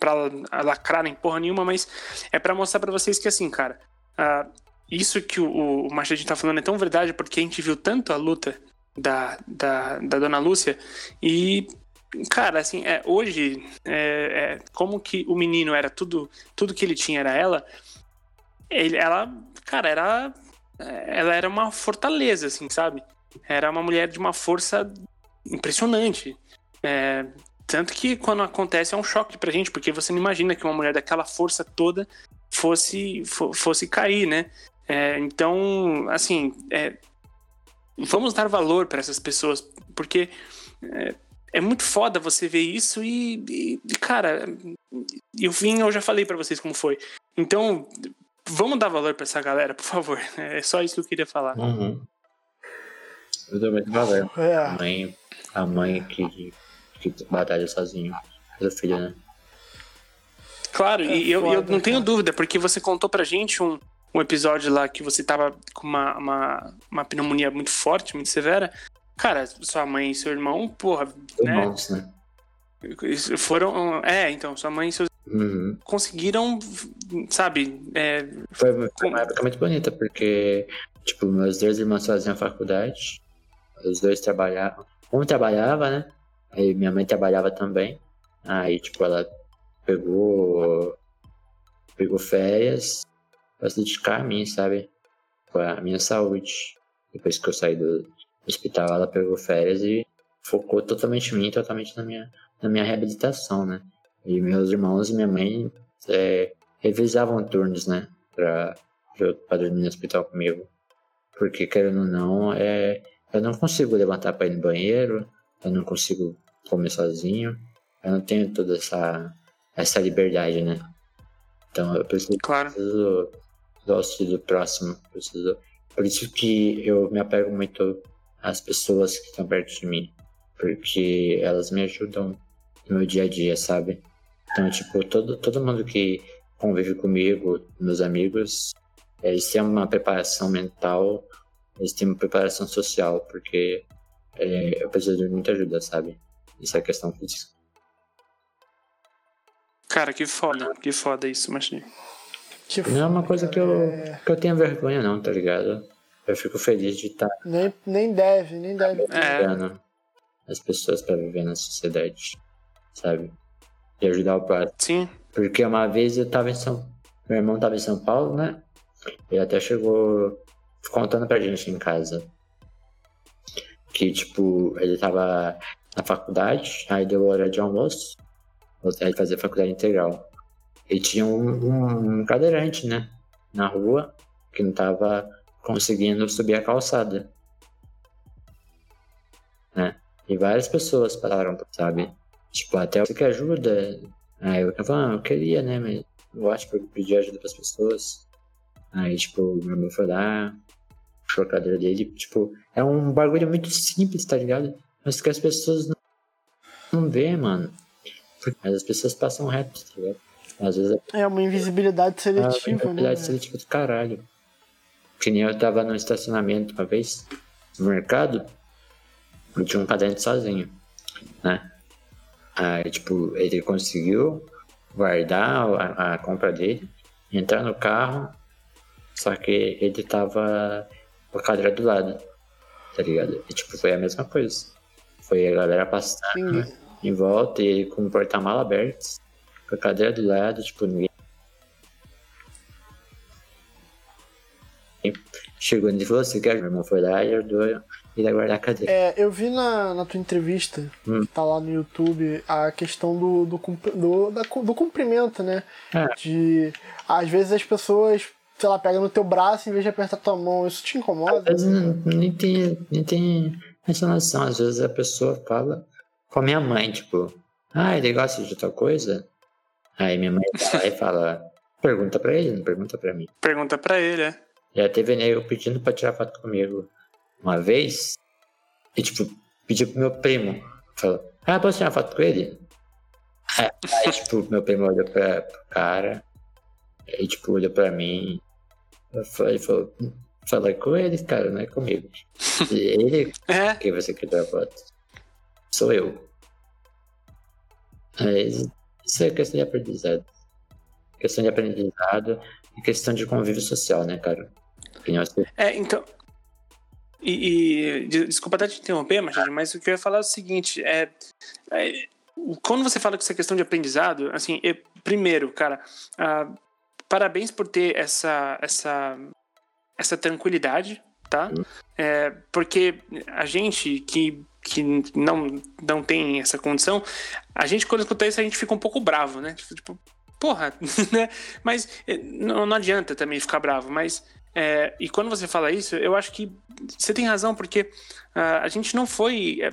B: para lacrar em porra nenhuma, mas é para mostrar para vocês que assim, cara, Uh, isso que o, o Machadinho tá falando é tão verdade porque a gente viu tanto a luta da, da, da Dona Lúcia e cara, assim, é, hoje, é, é, como que o menino era tudo, tudo que ele tinha era ela, ele, ela, cara, era, ela era uma fortaleza, assim, sabe? Era uma mulher de uma força impressionante. É, tanto que quando acontece é um choque pra gente, porque você não imagina que uma mulher daquela força toda fosse, fosse cair, né? É, então, assim, é, vamos dar valor para essas pessoas, porque é, é, muito foda você ver isso e, e, cara, e o fim eu já falei para vocês como foi. Então, vamos dar valor para essa galera, por favor. É só isso que eu queria falar.
C: Uhum. Eu valor. É. A mãe, a mãe que, que batalha sozinho pelo filho, né?
B: Claro, é e eu, eu não tenho dúvida, porque você contou pra gente um, um episódio lá que você tava com uma, uma, uma pneumonia muito forte, muito severa. Cara, sua mãe e seu irmão, porra,
C: Irmãos, né?
B: né? Foram. É, então, sua mãe e seus
C: uhum.
B: conseguiram, sabe? É,
C: foi, foi uma época muito bonita, porque, tipo, meus dois irmãos faziam faculdade, os dois trabalhavam. Um trabalhava, né? Aí minha mãe trabalhava também. Aí, tipo, ela pegou pegou férias para se dedicar a mim, sabe? Para a minha saúde. Depois que eu saí do hospital, ela pegou férias e focou totalmente em mim, totalmente na minha, na minha reabilitação, né? E meus irmãos e minha mãe é, revisavam turnos, né? Pra, pra dormir no hospital comigo. Porque, querendo ou não, é, eu não consigo levantar para ir no banheiro, eu não consigo comer sozinho, eu não tenho toda essa, essa liberdade, né? Então eu preciso,
B: Claro.
C: preciso do auxílio do próximo, preciso... Por isso que eu me apego muito às pessoas que estão perto de mim, porque elas me ajudam no meu dia a dia, sabe? Então, tipo, todo, todo mundo que convive comigo, meus amigos, eles têm uma preparação mental, eles têm uma preparação social, porque é, eu preciso de muita ajuda, sabe? Isso é questão física.
B: Cara, que foda, que foda isso, Martinho.
A: Que
C: Não é uma coisa que eu,
A: É,
C: que eu tenha vergonha, não, tá ligado? Eu fico feliz de estar
A: nem, nem deve, nem deve.
B: É,
C: ajudando as pessoas para viver na sociedade, sabe? E ajudar o próximo.
B: sim.
C: Porque uma vez eu tava em São... Meu irmão tava em São Paulo, né? Ele até chegou contando pra gente em casa. Que, tipo, ele tava na faculdade, aí deu hora de almoço. Aí ele fazia faculdade integral. E tinha um, um, um cadeirante, né? Na rua, que não tava conseguindo subir a calçada. Né? E várias pessoas pararam, sabe? Tipo, até você que ajuda. Aí eu falei, ah, eu queria, né? Mas eu acho que eu pedi ajuda pras pessoas. Aí, tipo, meu irmão foi lá, puxou a cadeira dele. Tipo, é um bagulho muito simples, tá ligado? Mas que as pessoas não, não vê, mano. Mas as pessoas passam reto, tá ligado? Às vezes
A: É uma invisibilidade
C: é uma
A: seletiva, né?
C: probabilidade seletiva do caralho. Que nem eu tava no estacionamento uma vez, no mercado, eu tinha um caderno sozinho, né? Aí, tipo, ele conseguiu guardar a, a compra dele, entrar no carro, só que ele tava com a cadeira do lado, tá ligado? E, tipo, foi a mesma coisa. Foi a galera passando
A: Ninguém-
C: em volta e com o porta-mala aberto, com a cadeira do lado, tipo, ninguém. Chegou e falou: Você quer? Meu irmão foi lá e ajudou ele a guardar a cadeira.
A: É, eu vi na, na tua entrevista,
C: Hum.
A: que tá lá no YouTube, a questão do, do, do, da do cumprimento, né?
C: É.
A: De. Às vezes as pessoas, sei lá, pegam no teu braço em vez de apertar tua mão. Isso te incomoda?
C: Às vezes não, nem tem, nem tem essa noção. Às vezes a pessoa fala com a minha mãe, tipo, ah, ele gosta de tal coisa? Aí minha mãe vai e fala, pergunta pra ele, não pergunta pra mim.
B: Pergunta pra ele, é.
C: Já teve nego pedindo pra tirar foto comigo uma vez. E tipo, pediu pro meu primo. Falou, ah, posso tirar foto com ele? Aí, tipo, meu primo olhou pra, pro cara. Aí, tipo, olhou pra mim. Falei, falou, fala com ele, cara, não é comigo. E ele,
B: É,
C: quem você quer tirar foto? Sou eu. Mas isso é questão de aprendizado. Questão de aprendizado e questão de convívio social, né, cara?
B: É, então. E, e de- desculpa até te interromper, Machado, mas o que eu ia falar é o seguinte: é, é, quando você fala que isso é questão de aprendizado, assim, eu- primeiro, cara, ah, parabéns por ter essa, essa, essa tranquilidade, tá? É, porque a gente que, que não, não tem essa condição, a gente quando escuta isso, a gente fica um pouco bravo, né? Tipo, tipo, porra, né? Mas eh, não, não adianta também ficar bravo, mas é, e quando você fala isso, eu acho que você tem razão, porque ah, a gente não foi. é,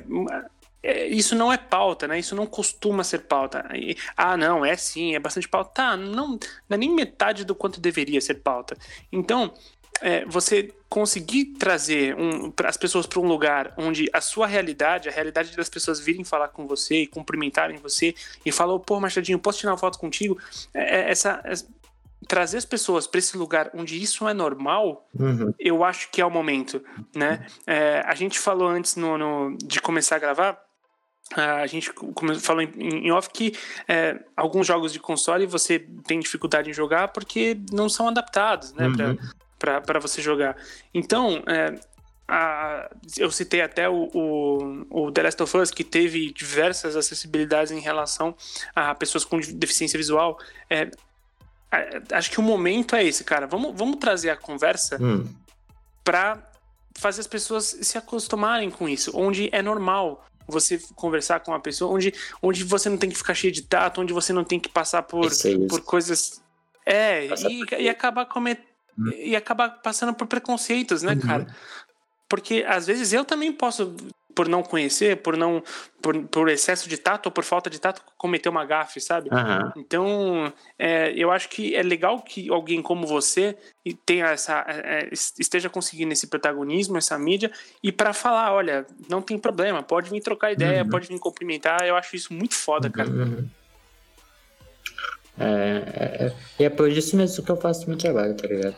B: é, isso não é pauta, né? Isso não costuma ser pauta. E, ah, não, é sim, é bastante pauta. Tá, não, não é nem metade do quanto deveria ser pauta. Então, é, você conseguir trazer um, as pessoas para um lugar onde a sua realidade, a realidade das pessoas virem falar com você e cumprimentarem você e falar, pô, Machadinho, posso tirar uma foto contigo? É, é, essa, essa- trazer as pessoas para esse lugar onde isso é normal,
C: Uhum.
B: eu acho que é o momento, né? É, a gente falou antes no, no- de começar a gravar, a gente falou em, em off que é, alguns jogos de console você tem dificuldade em jogar porque não são adaptados, né? pra-
C: Uhum.
B: Para você jogar. Então, é, a- eu citei até o, o, o The Last of Us, que teve diversas acessibilidades em relação a pessoas com deficiência visual. É, acho que o momento é esse, cara. Vamos, vamos trazer a conversa
C: Hum.
B: para fazer as pessoas se acostumarem com isso, onde é normal você conversar com uma pessoa, onde, onde você não tem que ficar cheio de tato, onde você não tem que passar por,
C: Isso é isso.
B: por coisas. É, e,
C: por-
B: e acabar comet...
C: Hum.
B: e acabar passando por preconceitos, né,
C: Uhum.
B: cara? Porque às vezes eu também posso por não conhecer, por não por, por excesso de tato ou por falta de tato cometer uma gafe, sabe?
C: Aham.
B: Então, é, eu acho que é legal que alguém como você tenha essa é, esteja conseguindo esse protagonismo, essa mídia e para falar, olha, não tem problema, pode vir trocar ideia,
C: Uhum.
B: pode vir cumprimentar. Eu acho isso muito foda, cara.
C: É, é, é- e é por isso mesmo que eu faço meu trabalho, tá ligado?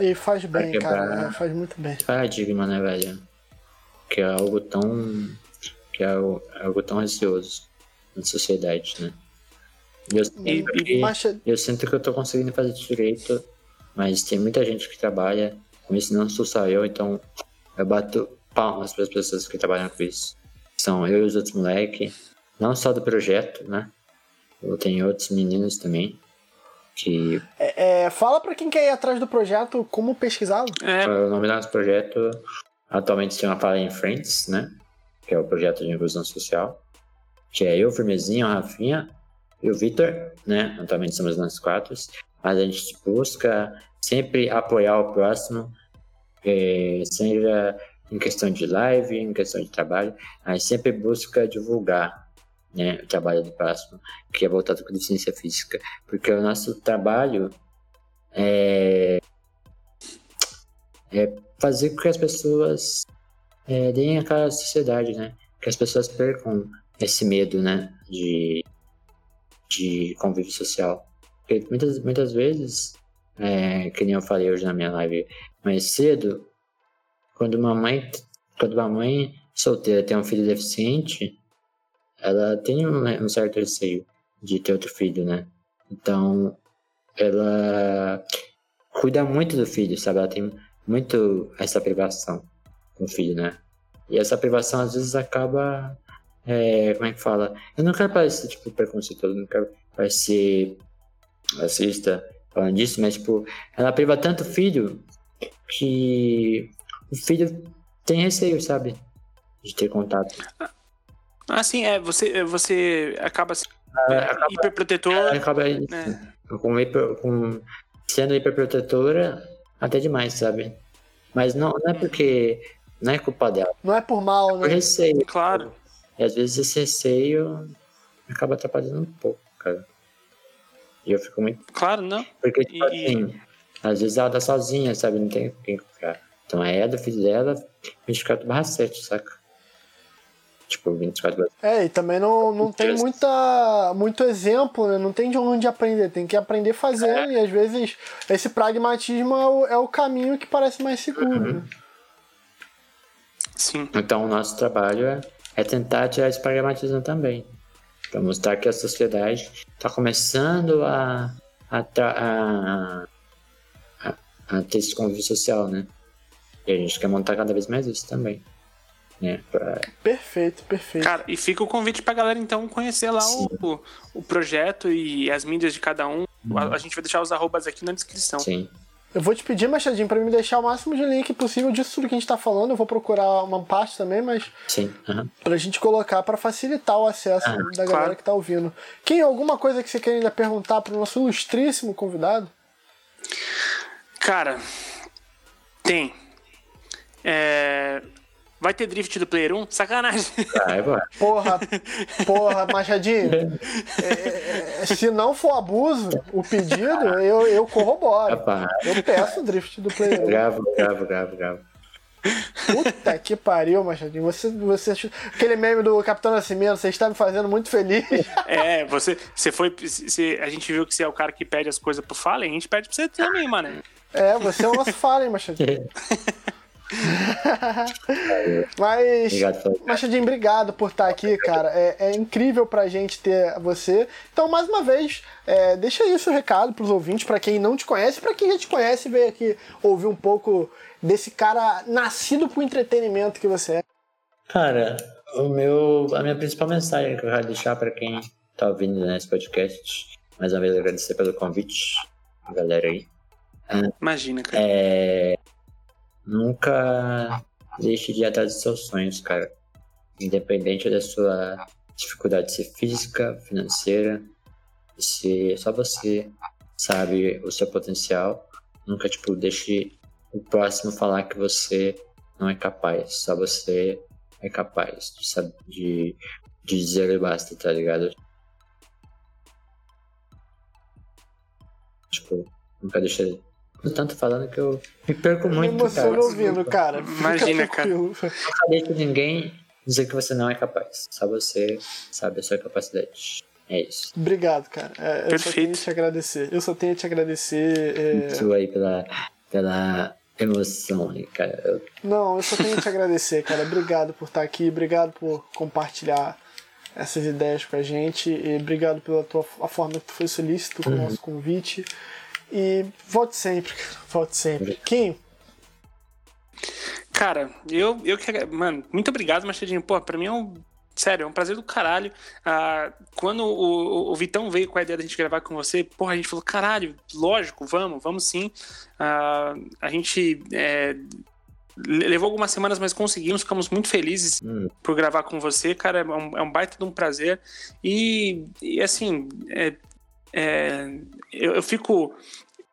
A: E faz bem, cara. é, Faz muito bem.
C: Paradigma, né, velho? Que é algo tão. que é algo, é algo tão receoso na sociedade, né? Eu,
B: e-
A: Mas,
C: eu sinto que eu tô conseguindo fazer direito, mas tem muita gente que trabalha com isso, não sou só eu, então eu bato palmas para as pessoas que trabalham com isso. São eu e os outros moleques, não só do projeto, né? Eu tenho outros meninos também, que
A: é, é, fala pra quem quer ir atrás do projeto como pesquisá-lo.
B: É,
C: o nome do nosso projeto atualmente se chama Fala em Friends, né? Que é o projeto de inclusão social. Que é eu, Firmezinho, a Rafinha e o Vitor, né? Atualmente somos nós quatro. Mas a gente busca sempre apoiar o próximo, eh, seja em questão de live, em questão de trabalho. A gente sempre busca divulgar né, o trabalho do próximo, que é voltado com deficiência física. Porque o nosso trabalho é é fazer com que as pessoas é, deem a cara à sociedade, né? Que as pessoas percam esse medo, né? De, de convívio social. Porque muitas, muitas vezes, é, que nem eu falei hoje na minha live mais cedo, quando uma mãe, quando uma mãe solteira tem um filho deficiente, ela tem um, um certo receio de ter outro filho, né? Então, ela cuida muito do filho, sabe? Ela tem muito essa privação com o filho, né? E essa privação às vezes acaba. é, como é que fala? Eu não quero parecer tipo preconceituoso, não quero parecer racista falando disso, mas tipo, ela priva tanto o filho que o filho tem receio, sabe? De ter contato.
B: Assim, é, você, você acaba sendo
C: acaba-
B: hiperprotetor.
C: Ela acaba
B: né?
C: com, hiper- com- sendo hiperprotetora até demais, sabe? Mas não, não é porque. Não é culpa dela,
A: Não é por mal,
C: é por
A: né?
C: receio.
B: Claro.
C: E às vezes esse receio acaba atrapalhando um pouco, cara. E eu fico muito.
B: Claro, não.
C: Porque, tipo
B: E-
C: assim, às vezes ela tá sozinha, sabe? Não tem quem confiar. Então é do filho dela, 24 barra 7, saca? Tipo, 24 barra
A: É, e também não, não tem muita, muito exemplo, né? Não tem de onde aprender, tem que aprender fazendo, e às vezes esse pragmatismo é o, é o caminho que parece mais seguro. né?
B: Sim.
C: Então, o nosso trabalho é, é tentar tirar esse pragmatismo também. Para mostrar que a sociedade está começando a, a, a, a, a ter esse convívio social, né? E a gente quer montar cada vez mais isso também.
A: Perfeito, perfeito.
B: Cara, e fica o convite pra galera então conhecer lá o, o projeto e as mídias de cada um. A, a gente vai deixar os arrobas aqui na descrição.
C: sim.
A: Eu vou te pedir, Machadinho, pra me deixar o máximo de link possível disso tudo que a gente tá falando. Eu vou procurar uma parte também, mas
C: Sim. aham.
A: pra gente colocar pra facilitar o acesso
C: Ah,
A: da galera
B: claro.
A: que tá ouvindo. Quem alguma coisa que você quer ainda perguntar pro nosso ilustríssimo convidado?
B: Cara, tem. É, Vai ter drift do Player 1? Sacanagem.
C: É bom.
A: Porra, porra, Machadinho. é, é, se não for abuso, o pedido, eu, eu corroboro.
C: Rapaz,
A: Eu peço o drift do player.
C: gravo, gravo, gravo, gravo.
A: Puta que pariu, Machadinho. Você, você. Aquele meme do Capitão Nascimento, você está me fazendo muito feliz.
B: É, você, você foi. Você, a gente viu que você é o cara que pede as coisas pro Fallen, a gente pede pra você também, mano.
A: É, você é o nosso Fallen, Machadinho. Mas.
C: Obrigado.
A: Machadinho, obrigado por estar aqui, cara. É, é incrível pra gente ter você. Então, mais uma vez, é, deixa aí o seu recado pros ouvintes, pra quem não te conhece, pra quem já te conhece, veio aqui ouvir um pouco desse cara nascido pro entretenimento que você é.
C: Cara, o meu, a minha principal mensagem que eu quero deixar para quem tá ouvindo nesse podcast, mais uma vez agradecer pelo convite, a galera aí.
B: Imagina, cara.
C: É, nunca deixe de atrás dos seus sonhos, cara. Independente da sua dificuldade de ser física, financeira, se só você sabe o seu potencial, nunca tipo deixe o próximo falar que você não é capaz. Só você é capaz de, de, de dizer basta, tá ligado? Tipo, nunca deixei. Tanto falando que eu me perco muito.
A: Me cara. ouvindo, cara.
B: Imagina, cara.
C: Nunca deixe ninguém dizer que você não é capaz. Só você sabe a sua capacidade. É isso.
A: Obrigado, cara. É, eu só tenho a te agradecer. Eu só tenho a te agradecer. É...
C: Muito aí pela, pela emoção, cara. Eu...
A: Não, eu só tenho a te agradecer, cara. Obrigado por estar aqui. Obrigado por compartilhar essas ideias com a gente. E obrigado pela tua, a forma que tu foi solícito com o uhum. nosso convite. E volte sempre, volte sempre. Kim?
B: Cara, eu, eu que. Mano, muito obrigado, Machadinho. Pô, pra mim é um. Sério, é um prazer do caralho. Ah, quando o, o, Vitão veio com a ideia da gente gravar com você, porra, a gente falou, caralho, lógico, vamos, vamos sim. Ah, a gente é, levou algumas semanas, mas conseguimos, ficamos muito felizes hum. por gravar com você, cara. É um, é um baita de um prazer. E, e assim, é, é, eu, eu, fico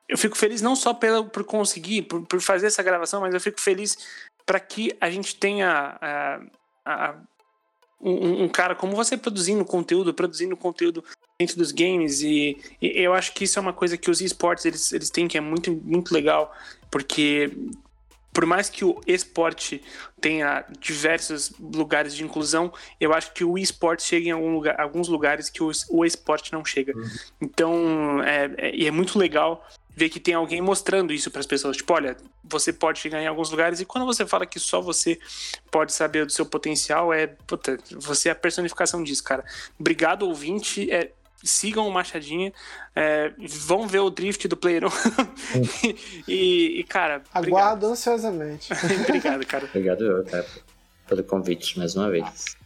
B: eu fico feliz não só pela, por conseguir, por, por fazer essa gravação, mas eu fico feliz para que a gente tenha um, um, cara como você produzindo conteúdo, produzindo conteúdo dentro dos games e, e, eu acho que isso é uma coisa que os esportes eles, eles têm que é muito, muito legal, porque por mais que o esporte tenha diversos lugares de inclusão, eu acho que o esporte chega em lugar, alguns lugares que o, o esporte não chega. Uhum. Então, é, é, é muito legal ver que tem alguém mostrando isso para as pessoas. Tipo, olha, você pode chegar em alguns lugares e quando você fala que só você pode saber do seu potencial, é. Puta, você é a personificação disso, cara. Obrigado, ouvinte. É, sigam o Machadinha, é, vão ver o drift do Player 1. e, e, cara.
A: Aguardo ansiosamente.
B: obrigado, cara.
C: Obrigado, cara, pelo convite mais uma vez.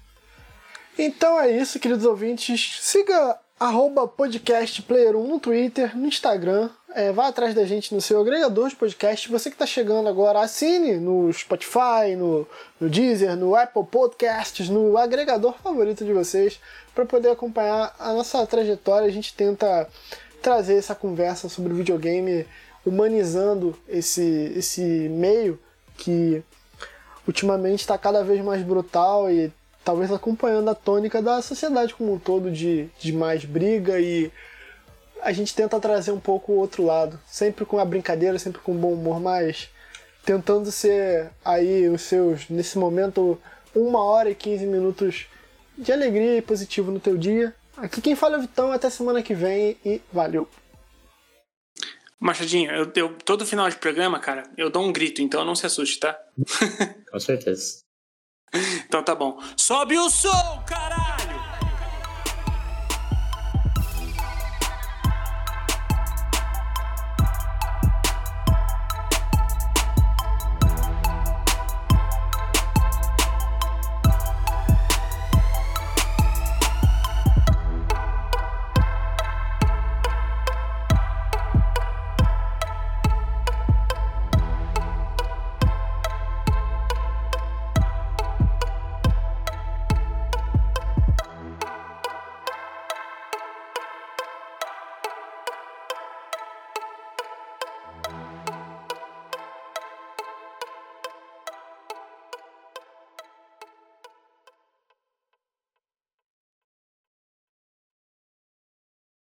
A: Então é isso, queridos ouvintes. Siga arroba podcast Player 1 no Twitter, no Instagram. É, vá atrás da gente no seu agregador de podcast. Você que está chegando agora, assine no Spotify, no, no Deezer, no Apple Podcasts, no agregador favorito de vocês, para poder acompanhar a nossa trajetória. A gente tenta trazer essa conversa sobre videogame, humanizando esse, esse meio que ultimamente está cada vez mais brutal e talvez acompanhando a tônica da sociedade como um todo de, de mais briga e a gente tenta trazer um pouco o outro lado, sempre com a brincadeira, sempre com bom humor, mas tentando ser aí os seus, nesse momento, uma hora e 15 minutos de alegria e positivo no teu dia. Aqui quem fala é o Vitão, até semana que vem e valeu!
B: Machadinho, eu, eu, todo final de programa, cara, eu dou um grito, então não se assuste, tá?
C: Com certeza.
B: Então tá bom. Sobe o som, cara!